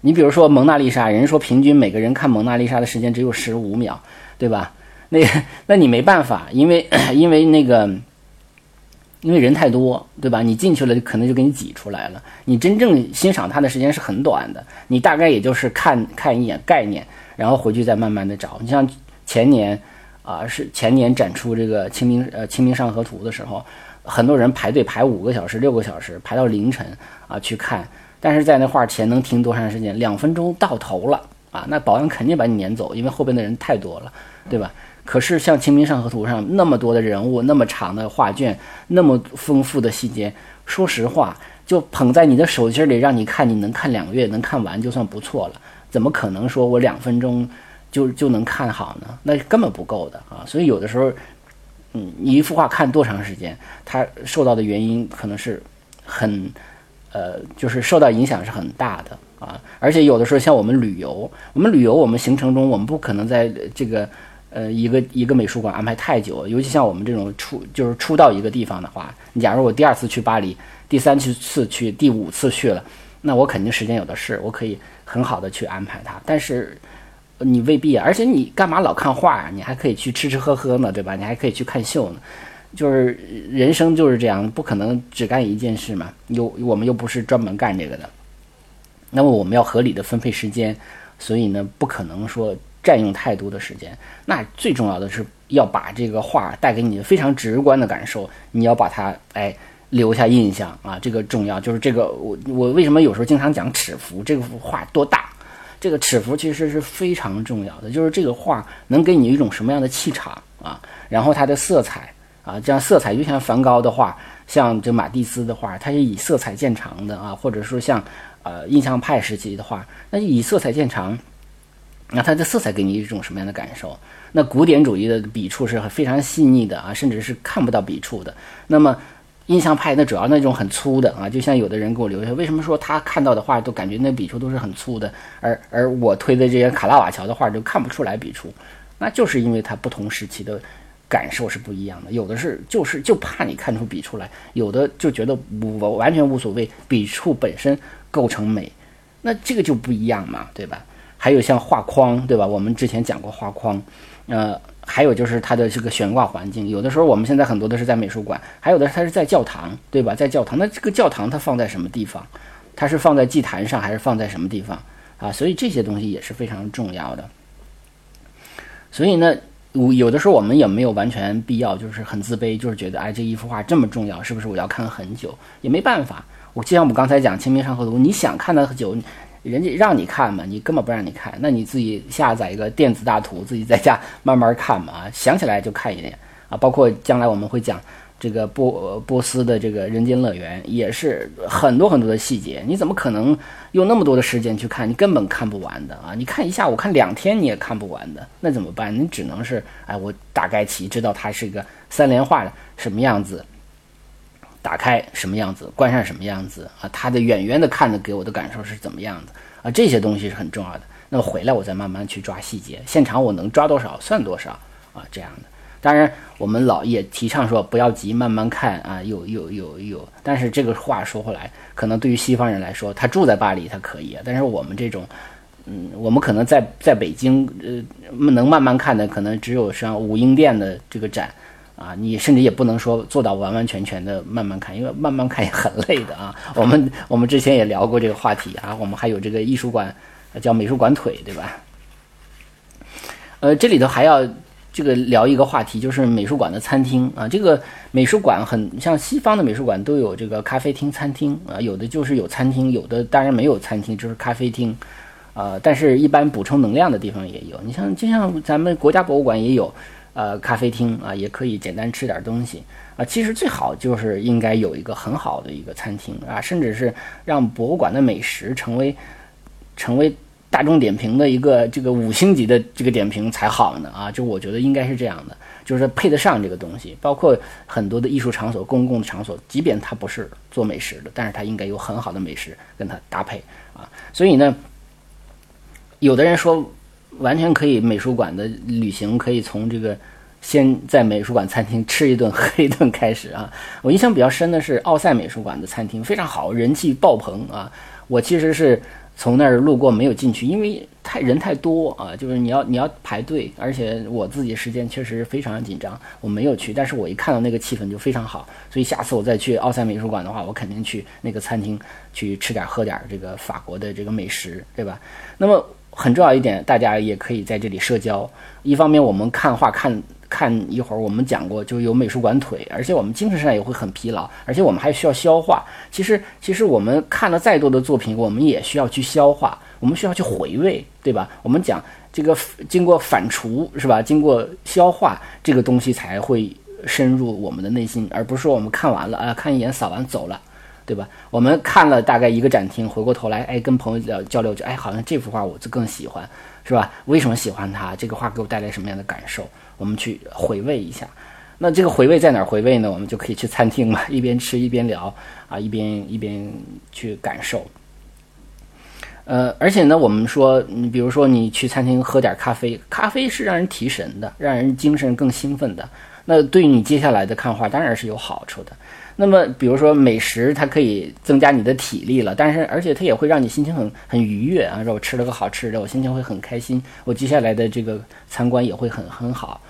你比如说蒙娜丽莎，人说平均每个人看蒙娜丽莎的时间只有十五秒，对吧？那那你没办法，因为因为那个。因为人太多，对吧？你进去了，可能就给你挤出来了。你真正欣赏它的时间是很短的，你大概也就是看看一眼概念，然后回去再慢慢的找。你像前年，啊，是前年展出这个《清明》呃《清明上河图》的时候，很多人排队排五个小时、六个小时，排到凌晨啊去看。但是在那画前能停多长时间？两分钟到头了啊！那保安肯定把你撵走，因为后边的人太多了，对吧？可是像《清明上河图》上那么多的人物，那么长的画卷，那么丰富的细节，说实话，就捧在你的手心里让你看，你能看两个月，能看完就算不错了。怎么可能说我两分钟就就能看好呢？那根本不够的啊！所以有的时候，嗯，你一幅画看多长时间，它受到的原因可能是很，呃，就是受到影响是很大的啊。而且有的时候像我们旅游，我们旅游，我们行程中我们不可能在这个。呃，一个一个美术馆安排太久，尤其像我们这种初就是初到一个地方的话，你假如我第二次去巴黎，第三次去，第五次去了，那我肯定时间有的是，我可以很好的去安排它。但是你未必，而且你干嘛老看画啊？你还可以去吃吃喝喝呢，对吧？你还可以去看秀呢。就是人生就是这样，不可能只干一件事嘛。又我们又不是专门干这个的。那么我们要合理的分配时间，所以呢，不可能说占用太多的时间。那最重要的是要把这个画带给你非常直观的感受，你要把它哎留下印象啊，这个重要。就是这个我我为什么有时候经常讲尺幅，这幅画多大？这个尺幅其实是非常重要的，就是这个画能给你一种什么样的气场啊？然后它的色彩啊，这样色彩就像梵高的画，像这马蒂斯的画，它是以色彩见长的啊，或者说像呃印象派时期的画，那以色彩见长，那它的色彩给你一种什么样的感受？那古典主义的笔触是非常细腻的啊，甚至是看不到笔触的。那么印象派那主要那种很粗的啊，就像有的人给我留下，为什么说他看到的画都感觉那笔触都是很粗的，而而我推的这些卡拉瓦乔的画就看不出来笔触，那就是因为它不同时期的感受是不一样的。有的是就是就怕你看出笔触来，有的就觉得我完全无所谓，笔触本身构成美，那这个就不一样嘛，对吧？还有像画框，对吧？我们之前讲过画框，呃。还有就是它的这个悬挂环境，有的时候我们现在很多都是在美术馆，还有的它是在教堂，对吧？在教堂，那这个教堂它放在什么地方？它是放在祭坛上，还是放在什么地方啊？所以这些东西也是非常重要的。所以呢，有有的时候我们也没有完全必要，就是很自卑，就是觉得哎，这一幅画这么重要，是不是我要看很久？也没办法。我就像我们刚才讲《清明上河图》，你想看的久。人家让你看嘛，你根本不让你看，那你自己下载一个电子大图，自己在家慢慢看嘛，想起来就看一眼啊。包括将来我们会讲这个波波斯的这个人间乐园，也是很多很多的细节，你怎么可能用那么多的时间去看？你根本看不完的啊！你看一下午，看两天你也看不完的，那怎么办？你只能是哎，我大概其知道它是一个三连画的什么样子。打开什么样子，关上什么样子啊？它的远远的看的给我的感受是怎么样的啊？这些东西是很重要的。那么回来我再慢慢去抓细节，现场我能抓多少算多少啊？这样的。当然，我们老也提倡说不要急，慢慢看啊。有有有有。但是这个话说回来，可能对于西方人来说，他住在巴黎他可以。但是我们这种，嗯，我们可能在在北京，呃，能慢慢看的可能只有像武英殿的这个展。啊，你甚至也不能说做到完完全全的慢慢看，因为慢慢看也很累的啊。我们我们之前也聊过这个话题啊，我们还有这个艺术馆，叫美术馆腿，对吧？呃，这里头还要这个聊一个话题，就是美术馆的餐厅啊。这个美术馆很像西方的美术馆都有这个咖啡厅、餐厅啊，有的就是有餐厅，有的当然没有餐厅，就是咖啡厅啊。但是一般补充能量的地方也有，你像就像咱们国家博物馆也有。呃，咖啡厅啊，也可以简单吃点东西啊。其实最好就是应该有一个很好的一个餐厅啊，甚至是让博物馆的美食成为成为大众点评的一个这个五星级的这个点评才好呢啊。就我觉得应该是这样的，就是配得上这个东西。包括很多的艺术场所、公共的场所，即便它不是做美食的，但是它应该有很好的美食跟它搭配啊。所以呢，有的人说。完全可以，美术馆的旅行可以从这个先在美术馆餐厅吃一顿喝一顿开始啊。我印象比较深的是奥赛美术馆的餐厅非常好，人气爆棚啊。我其实是从那儿路过，没有进去，因为太人太多啊，就是你要你要排队，而且我自己时间确实非常紧张，我没有去。但是我一看到那个气氛就非常好，所以下次我再去奥赛美术馆的话，我肯定去那个餐厅去吃点喝点这个法国的这个美食，对吧？那么。很重要一点，大家也可以在这里社交。一方面，我们看画看看一会儿，我们讲过就有美术馆腿，而且我们精神上也会很疲劳，而且我们还需要消化。其实，其实我们看了再多的作品，我们也需要去消化，我们需要去回味，对吧？我们讲这个经过反刍是吧？经过消化，这个东西才会深入我们的内心，而不是说我们看完了啊，看一眼扫完走了。对吧？我们看了大概一个展厅，回过头来，哎，跟朋友聊交流，就哎，好像这幅画我就更喜欢，是吧？为什么喜欢它？这个画给我带来什么样的感受？我们去回味一下。那这个回味在哪儿回味呢？我们就可以去餐厅嘛，一边吃一边聊啊，一边一边去感受。呃，而且呢，我们说，你比如说你去餐厅喝点咖啡，咖啡是让人提神的，让人精神更兴奋的。那对你接下来的看画当然是有好处的。那么，比如说美食，它可以增加你的体力了，但是而且它也会让你心情很很愉悦啊！说我吃了个好吃的，我心情会很开心，我接下来的这个参观也会很很好。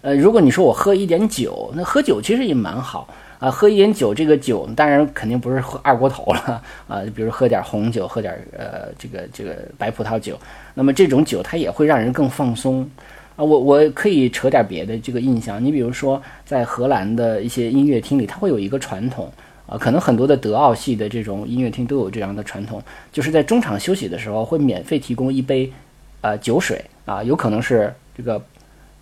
呃，如果你说我喝一点酒，那喝酒其实也蛮好啊，喝一点酒，这个酒当然肯定不是喝二锅头了啊，比如喝点红酒，喝点呃这个这个白葡萄酒，那么这种酒它也会让人更放松啊。我我可以扯点别的这个印象，你比如说在荷兰的一些音乐厅里，它会有一个传统啊，可能很多的德奥系的这种音乐厅都有这样的传统，就是在中场休息的时候会免费提供一杯呃酒水啊，有可能是这个。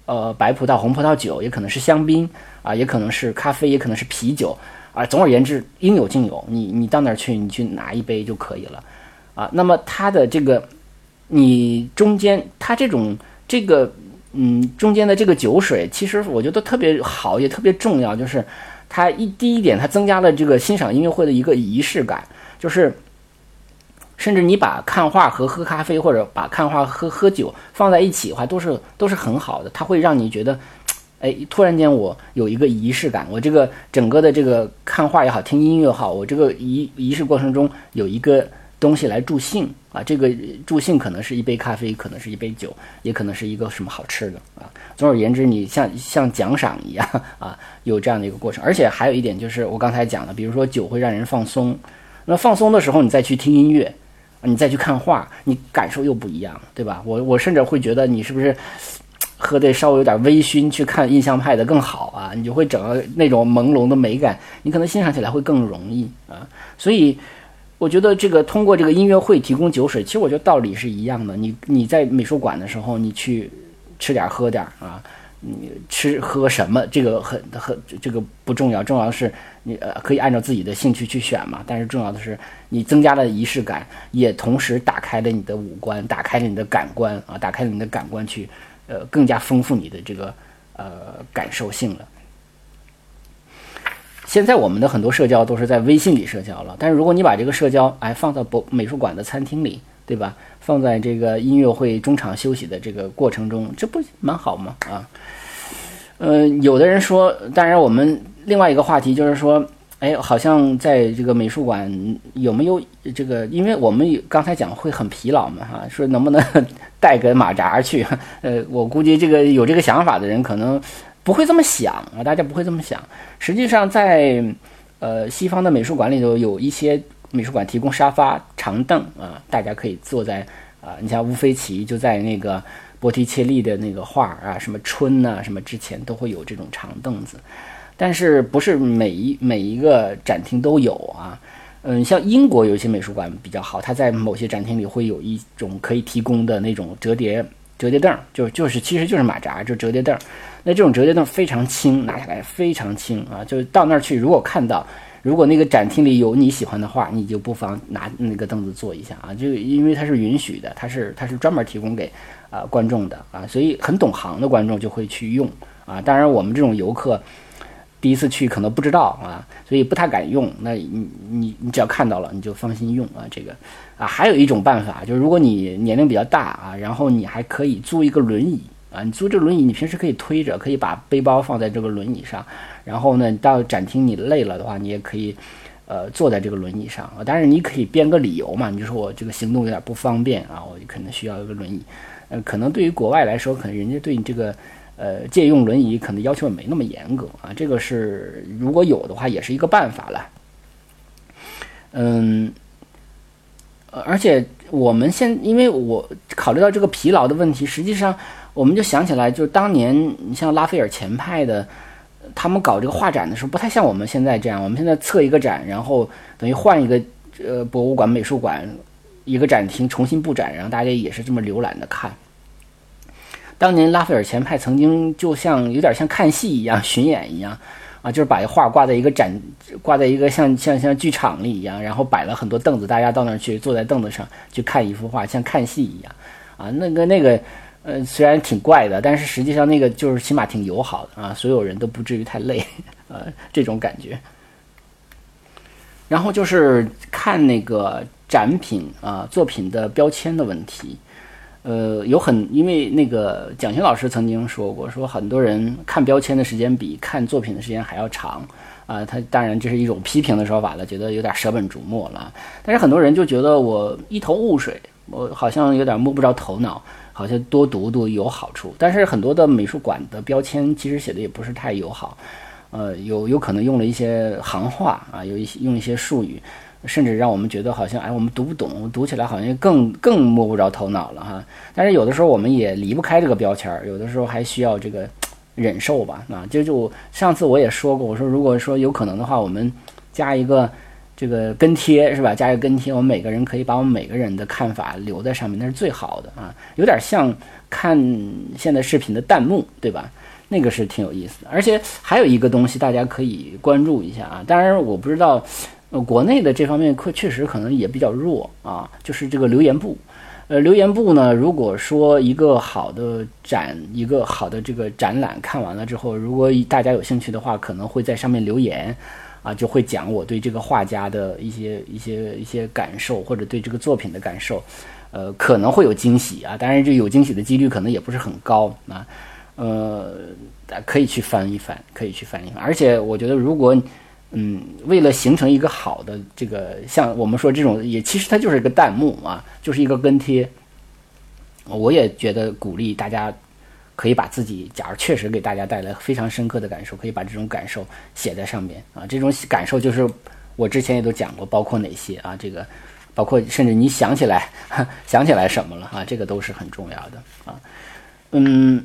呃，白葡萄、红葡萄酒也可能是香槟啊，也可能是咖啡，也可能是啤酒啊。总而言之，应有尽有。你你到那儿去，你去拿一杯就可以了啊。那么它的这个，你中间它这种这个嗯中间的这个酒水，其实我觉得特别好，也特别重要。就是它一第一点，它增加了这个欣赏音乐会的一个仪式感，就是。甚至你把看画和喝咖啡，或者把看画和喝酒放在一起的话，都是都是很好的。它会让你觉得，哎，突然间我有一个仪式感。我这个整个的这个看画也好，听音乐也好，我这个仪仪式过程中有一个东西来助兴啊。这个助兴可能是一杯咖啡，可能是一杯酒，也可能是一个什么好吃的啊。总而言之，你像像奖赏一样啊，有这样的一个过程。而且还有一点就是我刚才讲的，比如说酒会让人放松，那放松的时候你再去听音乐。你再去看画，你感受又不一样，对吧？我我甚至会觉得你是不是喝的稍微有点微醺去看印象派的更好啊？你就会整个那种朦胧的美感，你可能欣赏起来会更容易啊。所以我觉得这个通过这个音乐会提供酒水，其实我觉得道理是一样的。你你在美术馆的时候，你去吃点喝点啊。你吃喝什么？这个很很这个不重要，重要的是你呃可以按照自己的兴趣去选嘛。但是重要的是你增加了仪式感，也同时打开了你的五官，打开了你的感官啊，打开了你的感官去呃更加丰富你的这个呃感受性了。现在我们的很多社交都是在微信里社交了，但是如果你把这个社交哎放到博美术馆的餐厅里，对吧？放在这个音乐会中场休息的这个过程中，这不蛮好吗？啊，呃，有的人说，当然我们另外一个话题就是说，哎，好像在这个美术馆有没有这个？因为我们刚才讲会很疲劳嘛，哈，说能不能 带个马扎去？呃，我估计这个有这个想法的人可能不会这么想啊，大家不会这么想。实际上，在呃西方的美术馆里头有一些。美术馆提供沙发、长凳啊，大家可以坐在啊。你像乌菲齐就在那个波提切利的那个画啊，什么春呐，什么之前都会有这种长凳子，但是不是每一每一个展厅都有啊？嗯，像英国有一些美术馆比较好，它在某些展厅里会有一种可以提供的那种折叠折叠凳，就就是其实就是马扎，就折叠凳。那这种折叠凳非常轻，拿下来非常轻啊，就是到那儿去如果看到。如果那个展厅里有你喜欢的画，你就不妨拿那个凳子坐一下啊，就因为它是允许的，它是它是专门提供给啊观众的啊，所以很懂行的观众就会去用啊。当然我们这种游客第一次去可能不知道啊，所以不太敢用。那你你你只要看到了，你就放心用啊。这个啊，还有一种办法，就是如果你年龄比较大啊，然后你还可以租一个轮椅。啊，你租这个轮椅，你平时可以推着，可以把背包放在这个轮椅上，然后呢，到展厅你累了的话，你也可以，呃，坐在这个轮椅上。当然，你可以编个理由嘛，你就说我这个行动有点不方便啊，我可能需要一个轮椅。呃，可能对于国外来说，可能人家对你这个，呃，借用轮椅可能要求也没那么严格啊。这个是如果有的话，也是一个办法了。嗯，而且我们现因为我考虑到这个疲劳的问题，实际上。我们就想起来，就当年你像拉斐尔前派的，他们搞这个画展的时候，不太像我们现在这样。我们现在测一个展，然后等于换一个呃博物馆、美术馆一个展厅重新布展，然后大家也是这么浏览的看。当年拉斐尔前派曾经就像有点像看戏一样巡演一样啊，就是把画挂在一个展挂在一个像像像剧场里一样，然后摆了很多凳子，大家到那儿去坐在凳子上去看一幅画，像看戏一样啊。那个那个。呃，虽然挺怪的，但是实际上那个就是起码挺友好的啊，所有人都不至于太累，呃，这种感觉。然后就是看那个展品啊，作品的标签的问题，呃，有很因为那个蒋勋老师曾经说过，说很多人看标签的时间比看作品的时间还要长啊，他当然这是一种批评的说法了，觉得有点舍本逐末了。但是很多人就觉得我一头雾水，我好像有点摸不着头脑。好像多读读有好处，但是很多的美术馆的标签其实写的也不是太友好，呃，有有可能用了一些行话啊，有一些用一些术语，甚至让我们觉得好像哎，我们读不懂，读起来好像更更摸不着头脑了哈。但是有的时候我们也离不开这个标签儿，有的时候还需要这个忍受吧。啊，就就上次我也说过，我说如果说有可能的话，我们加一个。这个跟贴是吧？加一个跟贴，我们每个人可以把我们每个人的看法留在上面，那是最好的啊。有点像看现在视频的弹幕，对吧？那个是挺有意思的。而且还有一个东西，大家可以关注一下啊。当然，我不知道，呃，国内的这方面确确实可能也比较弱啊。就是这个留言部，呃，留言部呢，如果说一个好的展，一个好的这个展览看完了之后，如果大家有兴趣的话，可能会在上面留言。啊，就会讲我对这个画家的一些一些一些感受，或者对这个作品的感受，呃，可能会有惊喜啊。当然，这有惊喜的几率可能也不是很高啊。呃，可以去翻一翻，可以去翻一翻。而且，我觉得如果嗯，为了形成一个好的这个，像我们说这种，也其实它就是一个弹幕啊，就是一个跟贴。我也觉得鼓励大家。可以把自己，假如确实给大家带来非常深刻的感受，可以把这种感受写在上面啊。这种感受就是我之前也都讲过，包括哪些啊？这个包括甚至你想起来想起来什么了啊？这个都是很重要的啊。嗯，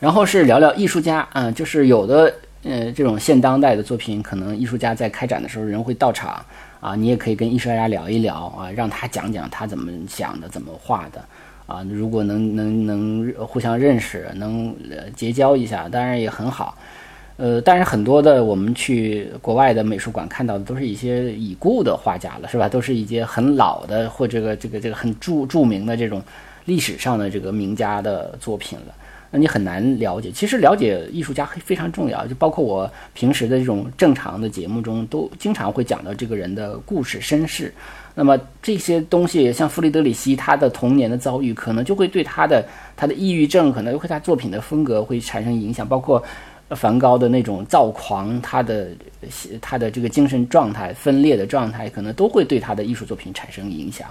然后是聊聊艺术家啊，就是有的呃这种现当代的作品，可能艺术家在开展的时候人会到场啊，你也可以跟艺术家聊一聊啊，让他讲讲他怎么想的，怎么画的。啊，如果能能能互相认识，能结交一下，当然也很好。呃，但是很多的我们去国外的美术馆看到的都是一些已故的画家了，是吧？都是一些很老的或这个这个这个很著著名的这种历史上的这个名家的作品了。那你很难了解。其实了解艺术家非常重要，就包括我平时的这种正常的节目中，都经常会讲到这个人的故事身世。那么这些东西，像弗里德里希他的童年的遭遇，可能就会对他的他的抑郁症，可能会他作品的风格会产生影响。包括梵高的那种躁狂，他的他的这个精神状态分裂的状态，可能都会对他的艺术作品产生影响。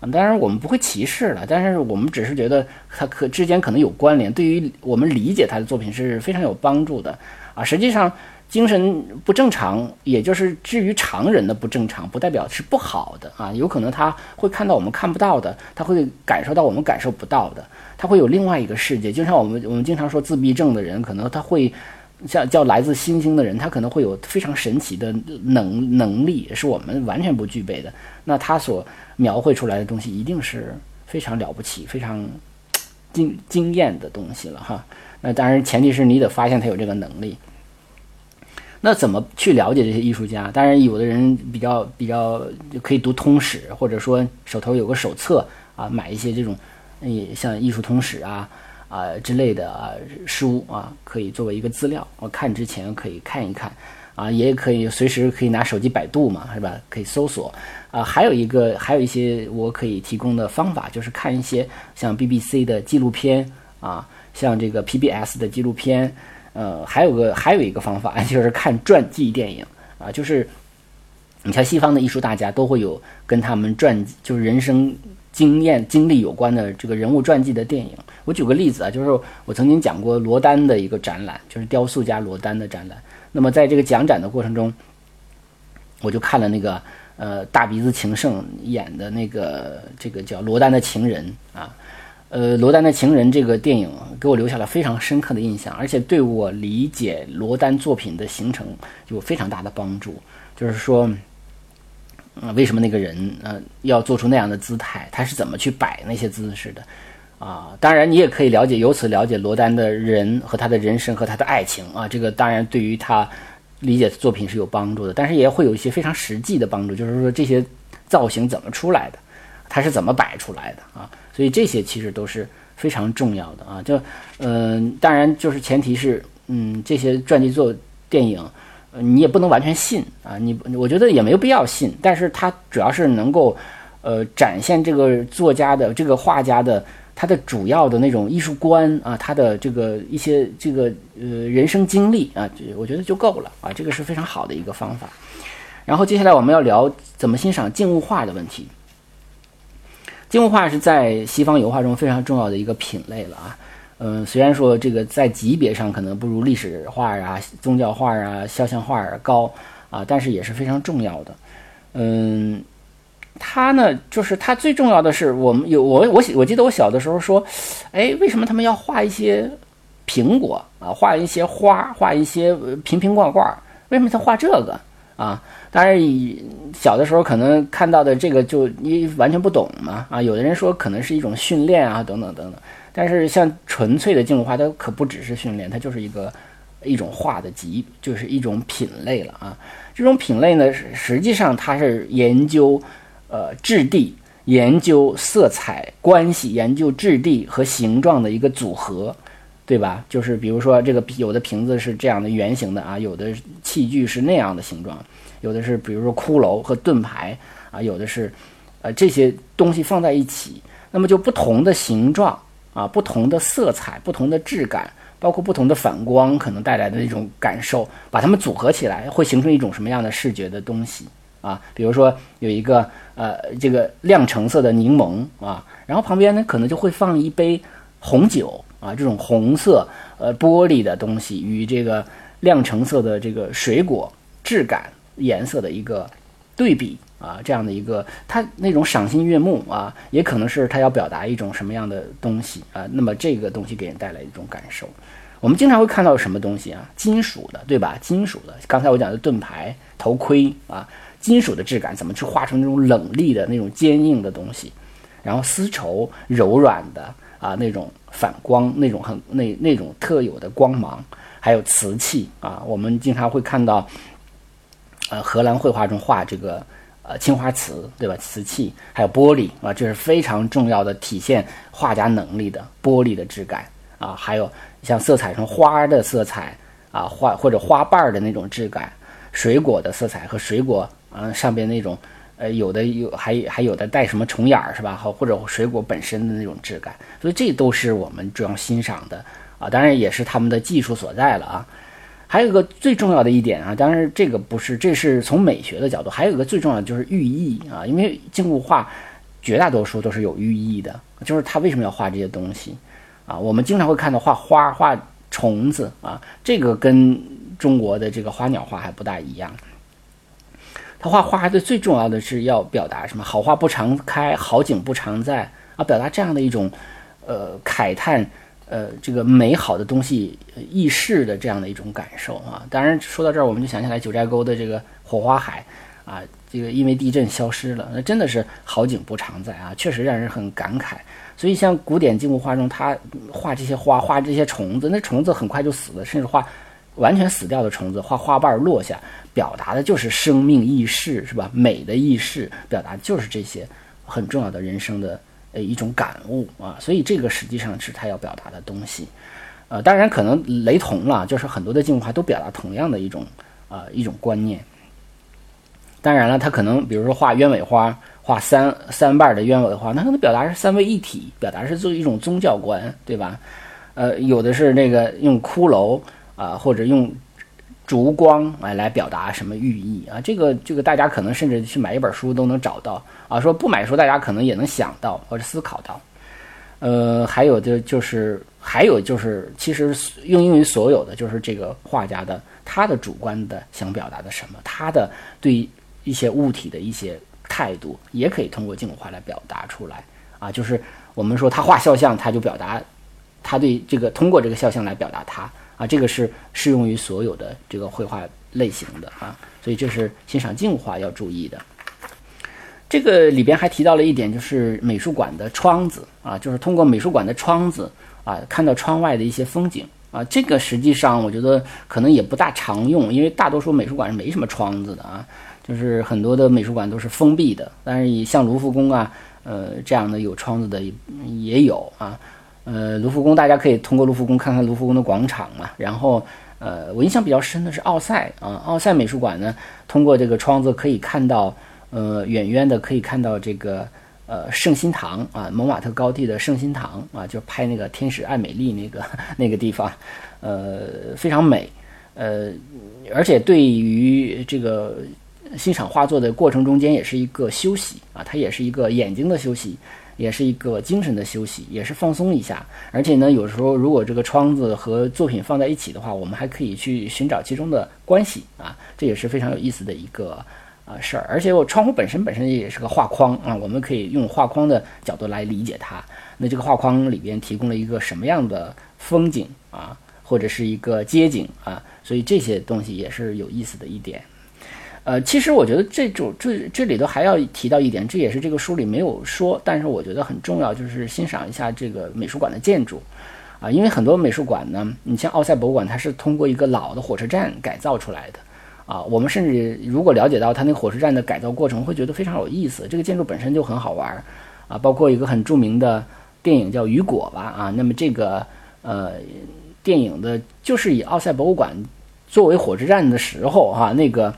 啊，当然我们不会歧视了，但是我们只是觉得他可之间可能有关联，对于我们理解他的作品是非常有帮助的。啊，实际上。精神不正常，也就是至于常人的不正常，不代表是不好的啊。有可能他会看到我们看不到的，他会感受到我们感受不到的，他会有另外一个世界。就像我们我们经常说自闭症的人，可能他会像叫来自星星的人，他可能会有非常神奇的能能力，是我们完全不具备的。那他所描绘出来的东西，一定是非常了不起、非常惊惊艳的东西了哈。那当然，前提是你得发现他有这个能力。那怎么去了解这些艺术家？当然，有的人比较比较可以读通史，或者说手头有个手册啊，买一些这种，也像艺术通史啊啊之类的书啊，可以作为一个资料。我看之前可以看一看啊，也可以随时可以拿手机百度嘛，是吧？可以搜索啊。还有一个，还有一些我可以提供的方法，就是看一些像 BBC 的纪录片啊，像这个 PBS 的纪录片。呃，还有个还有一个方法，就是看传记电影啊，就是你像西方的艺术大家都会有跟他们传就是人生经验经历有关的这个人物传记的电影。我举个例子啊，就是我曾经讲过罗丹的一个展览，就是雕塑家罗丹的展览。那么在这个讲展的过程中，我就看了那个呃大鼻子情圣演的那个这个叫罗丹的情人啊。呃，罗丹的情人这个电影给我留下了非常深刻的印象，而且对我理解罗丹作品的形成有非常大的帮助。就是说，嗯，为什么那个人呃要做出那样的姿态？他是怎么去摆那些姿势的？啊，当然你也可以了解，由此了解罗丹的人和他的人生和他的爱情啊。这个当然对于他理解作品是有帮助的，但是也会有一些非常实际的帮助，就是说这些造型怎么出来的，他是怎么摆出来的啊？所以这些其实都是非常重要的啊，就嗯，当然就是前提是嗯，这些传记作电影，你也不能完全信啊，你我觉得也没有必要信，但是它主要是能够呃展现这个作家的这个画家的他的主要的那种艺术观啊，他的这个一些这个呃人生经历啊，我觉得就够了啊，这个是非常好的一个方法。然后接下来我们要聊怎么欣赏静物画的问题。静物画是在西方油画中非常重要的一个品类了啊，嗯，虽然说这个在级别上可能不如历史画啊、宗教画啊、肖像画啊高啊，但是也是非常重要的。嗯，它呢，就是它最重要的是，我们有我我我记得我小的时候说，哎，为什么他们要画一些苹果啊，画一些花，画一些瓶瓶罐罐？为什么他画这个啊？当然，小的时候可能看到的这个就你完全不懂嘛啊。有的人说可能是一种训练啊，等等等等。但是像纯粹的静物画，它可不只是训练，它就是一个一种画的级，就是一种品类了啊。这种品类呢，实际上它是研究呃质地、研究色彩关系、研究质地和形状的一个组合，对吧？就是比如说这个有的瓶子是这样的圆形的啊，有的器具是那样的形状，有的是比如说骷髅和盾牌啊，有的是呃这些东西放在一起，那么就不同的形状。啊，不同的色彩、不同的质感，包括不同的反光，可能带来的那种感受，把它们组合起来，会形成一种什么样的视觉的东西啊？比如说有一个呃，这个亮橙色的柠檬啊，然后旁边呢可能就会放一杯红酒啊，这种红色呃玻璃的东西与这个亮橙色的这个水果质感颜色的一个对比。啊，这样的一个，它那种赏心悦目啊，也可能是它要表达一种什么样的东西啊？那么这个东西给人带来一种感受。我们经常会看到什么东西啊？金属的，对吧？金属的，刚才我讲的盾牌、头盔啊，金属的质感怎么去画成那种冷厉的那种坚硬的东西？然后丝绸柔软的啊，那种反光，那种很那那种特有的光芒，还有瓷器啊，我们经常会看到，呃，荷兰绘画中画这个。呃，青花瓷对吧？瓷器还有玻璃啊，这是非常重要的体现画家能力的玻璃的质感啊。还有像色彩上花的色彩啊，花或者花瓣的那种质感，水果的色彩和水果啊上边那种呃有的有还还有的带什么虫眼儿是吧？或或者水果本身的那种质感，所以这都是我们主要欣赏的啊。当然也是他们的技术所在了啊。还有一个最重要的一点啊，当然这个不是，这是从美学的角度。还有一个最重要的就是寓意啊，因为静物画绝大多数都是有寓意的，就是他为什么要画这些东西啊？我们经常会看到画花、画虫子啊，这个跟中国的这个花鸟画还不大一样。他画花的最重要的是要表达什么？好花不常开，好景不常在啊，表达这样的一种呃慨叹。呃，这个美好的东西易逝的这样的一种感受啊，当然说到这儿，我们就想起来九寨沟的这个火花海啊，这个因为地震消失了，那真的是好景不常在啊，确实让人很感慨。所以像古典静物画中，他画这些花，画这些虫子，那虫子很快就死了，甚至画完全死掉的虫子，画花瓣落下，表达的就是生命易逝，是吧？美的易逝，表达就是这些很重要的人生的。呃，一种感悟啊，所以这个实际上是他要表达的东西，呃，当然可能雷同了，就是很多的进化都表达同样的一种啊一种观念。当然了，他可能比如说画鸢尾花，画三三瓣的鸢尾花，那可能表达是三位一体，表达是作为一种宗教观，对吧？呃，有的是那个用骷髅啊，或者用。烛光来来表达什么寓意啊？这个这个大家可能甚至去买一本书都能找到啊。说不买书，大家可能也能想到或者思考到。呃，还有的就是还有就是，其实应用于所有的就是这个画家的他的主观的想表达的什么，他的对一些物体的一些态度，也可以通过静物画来表达出来啊。就是我们说他画肖像，他就表达他对这个通过这个肖像来表达他。啊，这个是适用于所有的这个绘画类型的啊，所以这是欣赏静画要注意的。这个里边还提到了一点，就是美术馆的窗子啊，就是通过美术馆的窗子啊，看到窗外的一些风景啊。这个实际上我觉得可能也不大常用，因为大多数美术馆是没什么窗子的啊，就是很多的美术馆都是封闭的。但是像卢浮宫啊，呃，这样的有窗子的也有啊。呃，卢浮宫大家可以通过卢浮宫看看卢浮宫的广场嘛。然后，呃，我印象比较深的是奥赛啊，奥赛美术馆呢，通过这个窗子可以看到，呃，远远的可以看到这个呃圣心堂啊，蒙马特高地的圣心堂啊，就拍那个天使爱美丽那个那个地方，呃，非常美，呃，而且对于这个欣赏画作的过程中间也是一个休息啊，它也是一个眼睛的休息。也是一个精神的休息，也是放松一下。而且呢，有时候如果这个窗子和作品放在一起的话，我们还可以去寻找其中的关系啊，这也是非常有意思的一个啊事儿。而且我窗户本身本身也是个画框啊，我们可以用画框的角度来理解它。那这个画框里边提供了一个什么样的风景啊，或者是一个街景啊，所以这些东西也是有意思的一点。呃，其实我觉得这种这这里头还要提到一点，这也是这个书里没有说，但是我觉得很重要，就是欣赏一下这个美术馆的建筑，啊，因为很多美术馆呢，你像奥赛博物馆，它是通过一个老的火车站改造出来的，啊，我们甚至如果了解到它那个火车站的改造过程，会觉得非常有意思。这个建筑本身就很好玩，啊，包括一个很著名的电影叫《雨果》吧，啊，那么这个呃电影的就是以奥赛博物馆作为火车站的时候，哈，那个。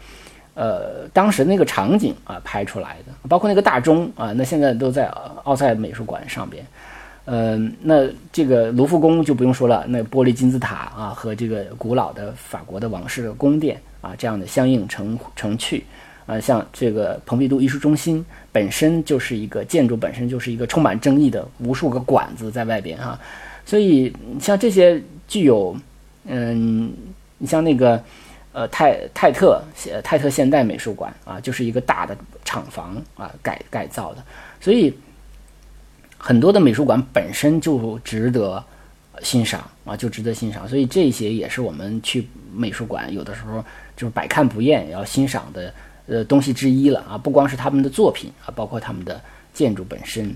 呃，当时那个场景啊拍出来的，包括那个大钟啊，那现在都在奥赛美术馆上边。嗯，那这个卢浮宫就不用说了，那玻璃金字塔啊和这个古老的法国的王室的宫殿啊这样的相应成成趣啊，像这个蓬皮杜艺术中心本身就是一个建筑，本身就是一个充满争议的无数个管子在外边哈，所以像这些具有嗯，你像那个。呃，泰泰特泰特现代美术馆啊，就是一个大的厂房啊，改改造的，所以很多的美术馆本身就值得欣赏啊，就值得欣赏。所以这些也是我们去美术馆有的时候就是百看不厌要欣赏的呃东西之一了啊，不光是他们的作品啊，包括他们的建筑本身。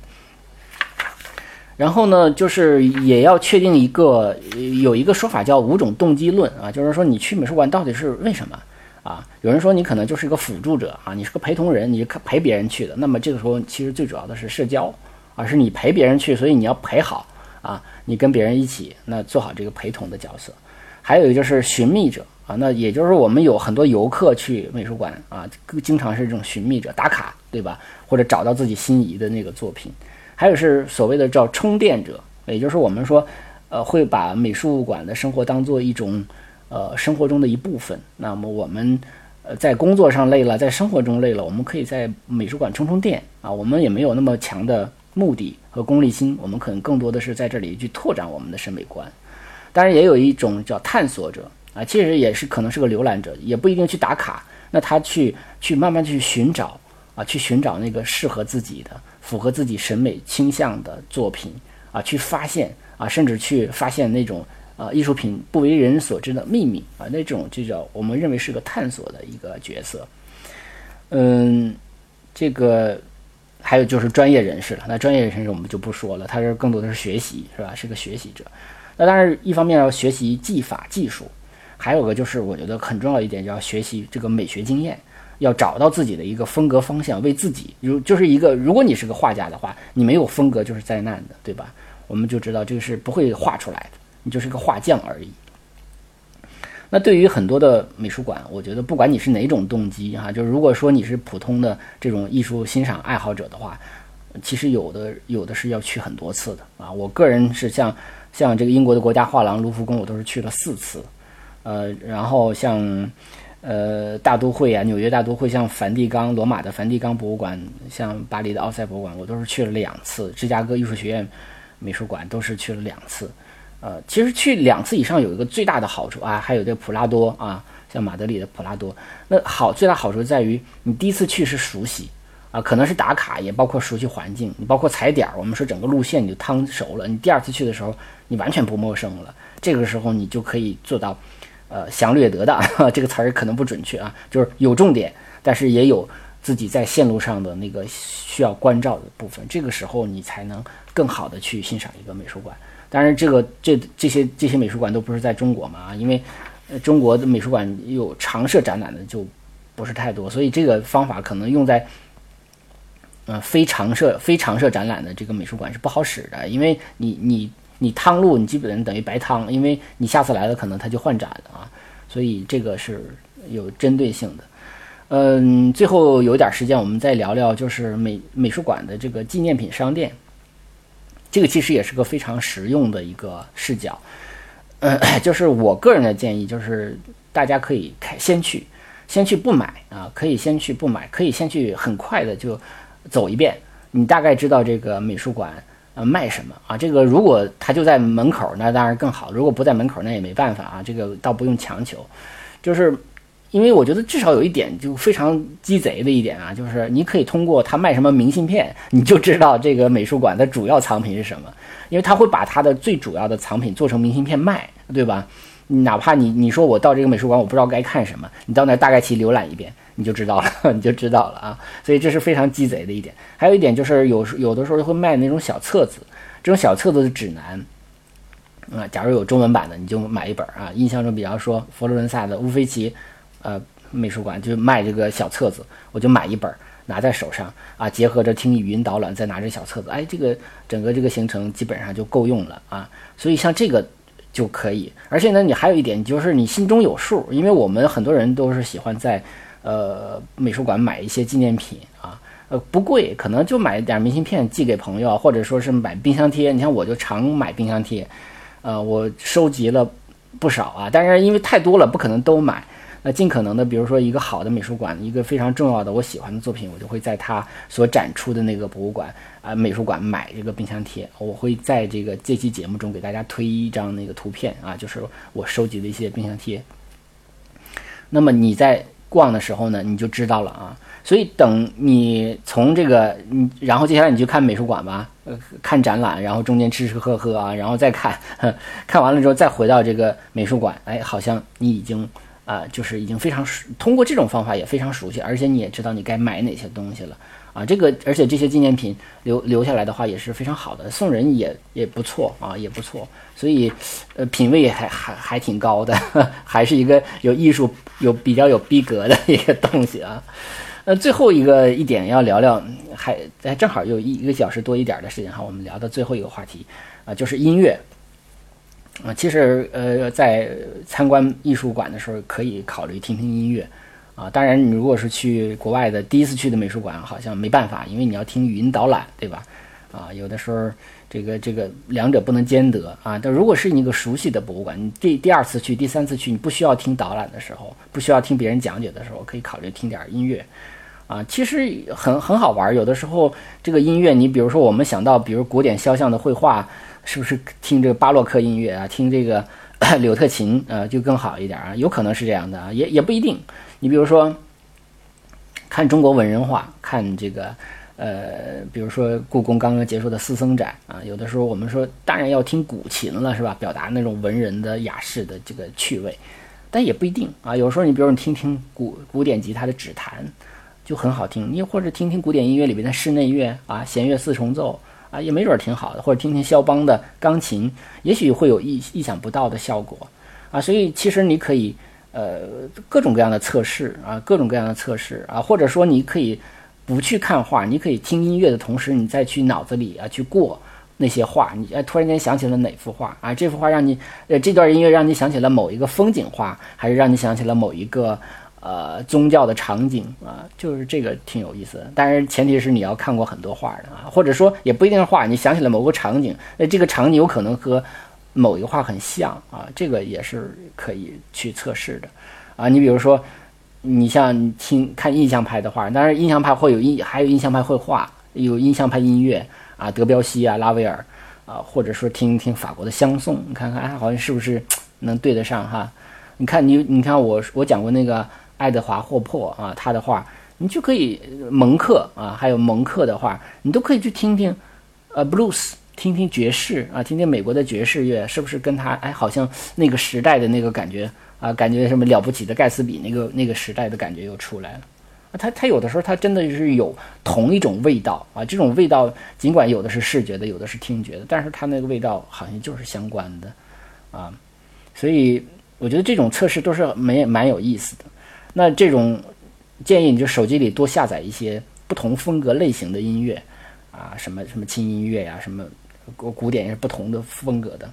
然后呢，就是也要确定一个，有一个说法叫五种动机论啊，就是说你去美术馆到底是为什么啊？有人说你可能就是一个辅助者啊，你是个陪同人，你陪别人去的。那么这个时候其实最主要的是社交啊，是你陪别人去，所以你要陪好啊，你跟别人一起，那做好这个陪同的角色。还有一个就是寻觅者啊，那也就是我们有很多游客去美术馆啊，经常是这种寻觅者打卡，对吧？或者找到自己心仪的那个作品。还有是所谓的叫充电者，也就是我们说，呃，会把美术馆的生活当做一种，呃，生活中的一部分。那么我们，呃，在工作上累了，在生活中累了，我们可以在美术馆充充电啊。我们也没有那么强的目的和功利心，我们可能更多的是在这里去拓展我们的审美观。当然，也有一种叫探索者啊，其实也是可能是个浏览者，也不一定去打卡。那他去去慢慢去寻找啊，去寻找那个适合自己的。符合自己审美倾向的作品啊，去发现啊，甚至去发现那种啊艺术品不为人所知的秘密啊，那种就叫我们认为是个探索的一个角色。嗯，这个还有就是专业人士了。那专业人士我们就不说了，他是更多的是学习，是吧？是个学习者。那当然，一方面要学习技法技术，还有个就是我觉得很重要一点，要学习这个美学经验。要找到自己的一个风格方向，为自己如就是一个，如果你是个画家的话，你没有风格就是灾难的，对吧？我们就知道这个是不会画出来的，你就是个画匠而已。那对于很多的美术馆，我觉得不管你是哪种动机哈，就是如果说你是普通的这种艺术欣赏爱好者的话，其实有的有的是要去很多次的啊。我个人是像像这个英国的国家画廊卢浮宫，我都是去了四次，呃，然后像。呃，大都会啊，纽约大都会，像梵蒂冈、罗马的梵蒂冈博物馆，像巴黎的奥赛博物馆，我都是去了两次。芝加哥艺术学院美术馆都是去了两次。呃，其实去两次以上有一个最大的好处啊，还有这普拉多啊，像马德里的普拉多，那好，最大好处在于你第一次去是熟悉啊，可能是打卡，也包括熟悉环境，你包括踩点儿，我们说整个路线你就趟熟了。你第二次去的时候，你完全不陌生了，这个时候你就可以做到。呃，详略得当 这个词儿可能不准确啊，就是有重点，但是也有自己在线路上的那个需要关照的部分。这个时候你才能更好的去欣赏一个美术馆。当然，这个这这些这些美术馆都不是在中国嘛，因为中国的美术馆有常设展览的就不是太多，所以这个方法可能用在嗯非常设非常设展览的这个美术馆是不好使的，因为你你。你趟路，你基本上等于白趟，因为你下次来了，可能他就换展了啊，所以这个是有针对性的。嗯，最后有点时间，我们再聊聊，就是美美术馆的这个纪念品商店，这个其实也是个非常实用的一个视角。嗯，就是我个人的建议，就是大家可以开先去，先去不买啊，可以先去不买，可以先去很快的就走一遍。你大概知道这个美术馆呃卖什么啊。这个如果它就在门口，那当然更好；如果不在门口，那也没办法啊。这个倒不用强求，就是因为我觉得至少有一点就非常鸡贼的一点啊，就是你可以通过他卖什么明信片，你就知道这个美术馆的主要藏品是什么，因为他会把他的最主要的藏品做成明信片卖，对吧？哪怕你你说我到这个美术馆，我不知道该看什么，你到那大概去浏览一遍，你就知道了，你就知道了啊。所以这是非常鸡贼的一点。还有一点就是有时有的时候会卖那种小册子，这种小册子的指南啊，假如有中文版的，你就买一本啊。印象中，比方说佛罗伦萨的乌菲齐呃美术馆就卖这个小册子，我就买一本拿在手上啊，结合着听语音导览，再拿着小册子，哎，这个整个这个行程基本上就够用了啊。所以像这个。就可以，而且呢，你还有一点就是你心中有数，因为我们很多人都是喜欢在，呃，美术馆买一些纪念品啊，呃，不贵，可能就买一点明信片寄给朋友，或者说是买冰箱贴。你像我就常买冰箱贴，呃，我收集了不少啊，但是因为太多了，不可能都买。那尽可能的，比如说一个好的美术馆，一个非常重要的我喜欢的作品，我就会在它所展出的那个博物馆啊美术馆买这个冰箱贴。我会在这个这期节目中给大家推一张那个图片啊，就是我收集的一些冰箱贴。那么你在逛的时候呢，你就知道了啊。所以等你从这个，你，然后接下来你就看美术馆吧，呃，看展览，然后中间吃吃喝喝啊，然后再看，看完了之后再回到这个美术馆，哎，好像你已经。啊，就是已经非常熟，通过这种方法也非常熟悉，而且你也知道你该买哪些东西了啊。这个，而且这些纪念品留留下来的话也是非常好的，送人也也不错啊，也不错。所以，呃，品味还还还挺高的，还是一个有艺术、有比较有逼格的一个东西啊。呃，最后一个一点要聊聊，还正好有一一个小时多一点的时间哈，我们聊到最后一个话题啊，就是音乐。啊，其实呃，在参观艺术馆的时候，可以考虑听听音乐，啊，当然你如果是去国外的第一次去的美术馆，好像没办法，因为你要听语音导览，对吧？啊，有的时候这个这个两者不能兼得啊。但如果是你一个熟悉的博物馆，你第第二次去、第三次去，你不需要听导览的时候，不需要听别人讲解的时候，可以考虑听点音乐，啊，其实很很好玩。有的时候这个音乐，你比如说我们想到，比如古典肖像的绘画。是不是听这个巴洛克音乐啊？听这个 柳特琴啊，就更好一点啊？有可能是这样的，也也不一定。你比如说，看中国文人画，看这个呃，比如说故宫刚刚结束的四僧展啊，有的时候我们说当然要听古琴了，是吧？表达那种文人的雅士的这个趣味，但也不一定啊。有时候你比如你听听古古典吉他的指弹，就很好听。你或者听听古典音乐里边的室内乐啊，弦乐四重奏。啊，也没准儿挺好的，或者听听肖邦的钢琴，也许会有意意想不到的效果啊。所以其实你可以呃各种各样的测试啊，各种各样的测试啊，或者说你可以不去看画，你可以听音乐的同时，你再去脑子里啊去过那些画，你突然间想起了哪幅画啊？这幅画让你呃这段音乐让你想起了某一个风景画，还是让你想起了某一个？呃，宗教的场景啊，就是这个挺有意思的。但是前提是你要看过很多画的啊，或者说也不一定是画，你想起了某个场景，那这个场景有可能和某一画很像啊，这个也是可以去测试的啊。你比如说，你像听看印象派的画，当然印象派会有印，还有印象派绘画，有印象派音乐啊，德彪西啊，拉威尔啊，或者说听听法国的香颂，你看看哎，好像是不是能对得上哈？你看你，你看我我讲过那个。爱德华霍珀啊，他的画你就可以蒙克啊，还有蒙克的画，你都可以去听听，呃，blues，听听爵士啊，听听美国的爵士乐，是不是跟他哎，好像那个时代的那个感觉啊，感觉什么了不起的盖茨比那个那个时代的感觉又出来了，他他有的时候他真的是有同一种味道啊，这种味道尽管有的是视觉的，有的是听觉的，但是他那个味道好像就是相关的啊，所以我觉得这种测试都是蛮蛮有意思的。那这种建议你就手机里多下载一些不同风格类型的音乐啊，什么什么轻音乐呀，什么古古典也是不同的风格的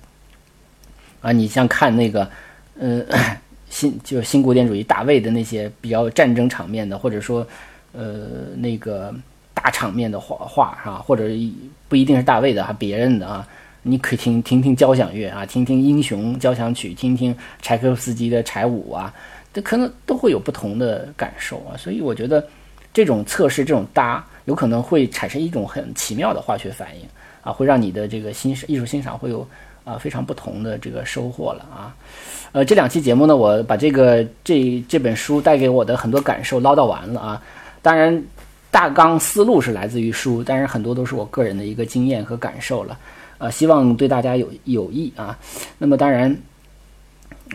啊。你像看那个，呃，新就是新古典主义大卫的那些比较战争场面的，或者说呃那个大场面的画画啊？或者不一定是大卫的，还别人的啊，你可以听听听交响乐啊，听听英雄交响曲，听听柴可夫斯基的柴舞啊。这可能都会有不同的感受啊，所以我觉得这种测试、这种搭有可能会产生一种很奇妙的化学反应啊，会让你的这个欣赏艺术欣赏会有啊非常不同的这个收获了啊。呃，这两期节目呢，我把这个这这本书带给我的很多感受唠叨完了啊。当然，大纲思路是来自于书，但是很多都是我个人的一个经验和感受了。呃，希望对大家有有益啊。那么当然，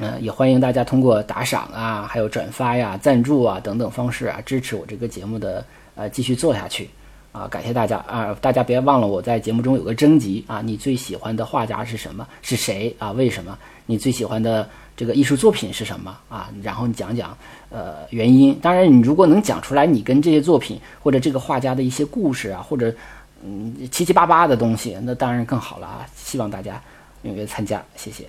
嗯，也欢迎大家通过打赏啊，还有转发呀、赞助啊等等方式啊，支持我这个节目的呃继续做下去啊。感谢大家啊！大家别忘了我在节目中有个征集啊，你最喜欢的画家是什么？是谁啊？为什么？你最喜欢的？这个艺术作品是什么啊？然后你讲讲，呃，原因。当然，你如果能讲出来，你跟这些作品或者这个画家的一些故事啊，或者嗯七七八八的东西，那当然更好了啊！希望大家踊跃参加，谢谢。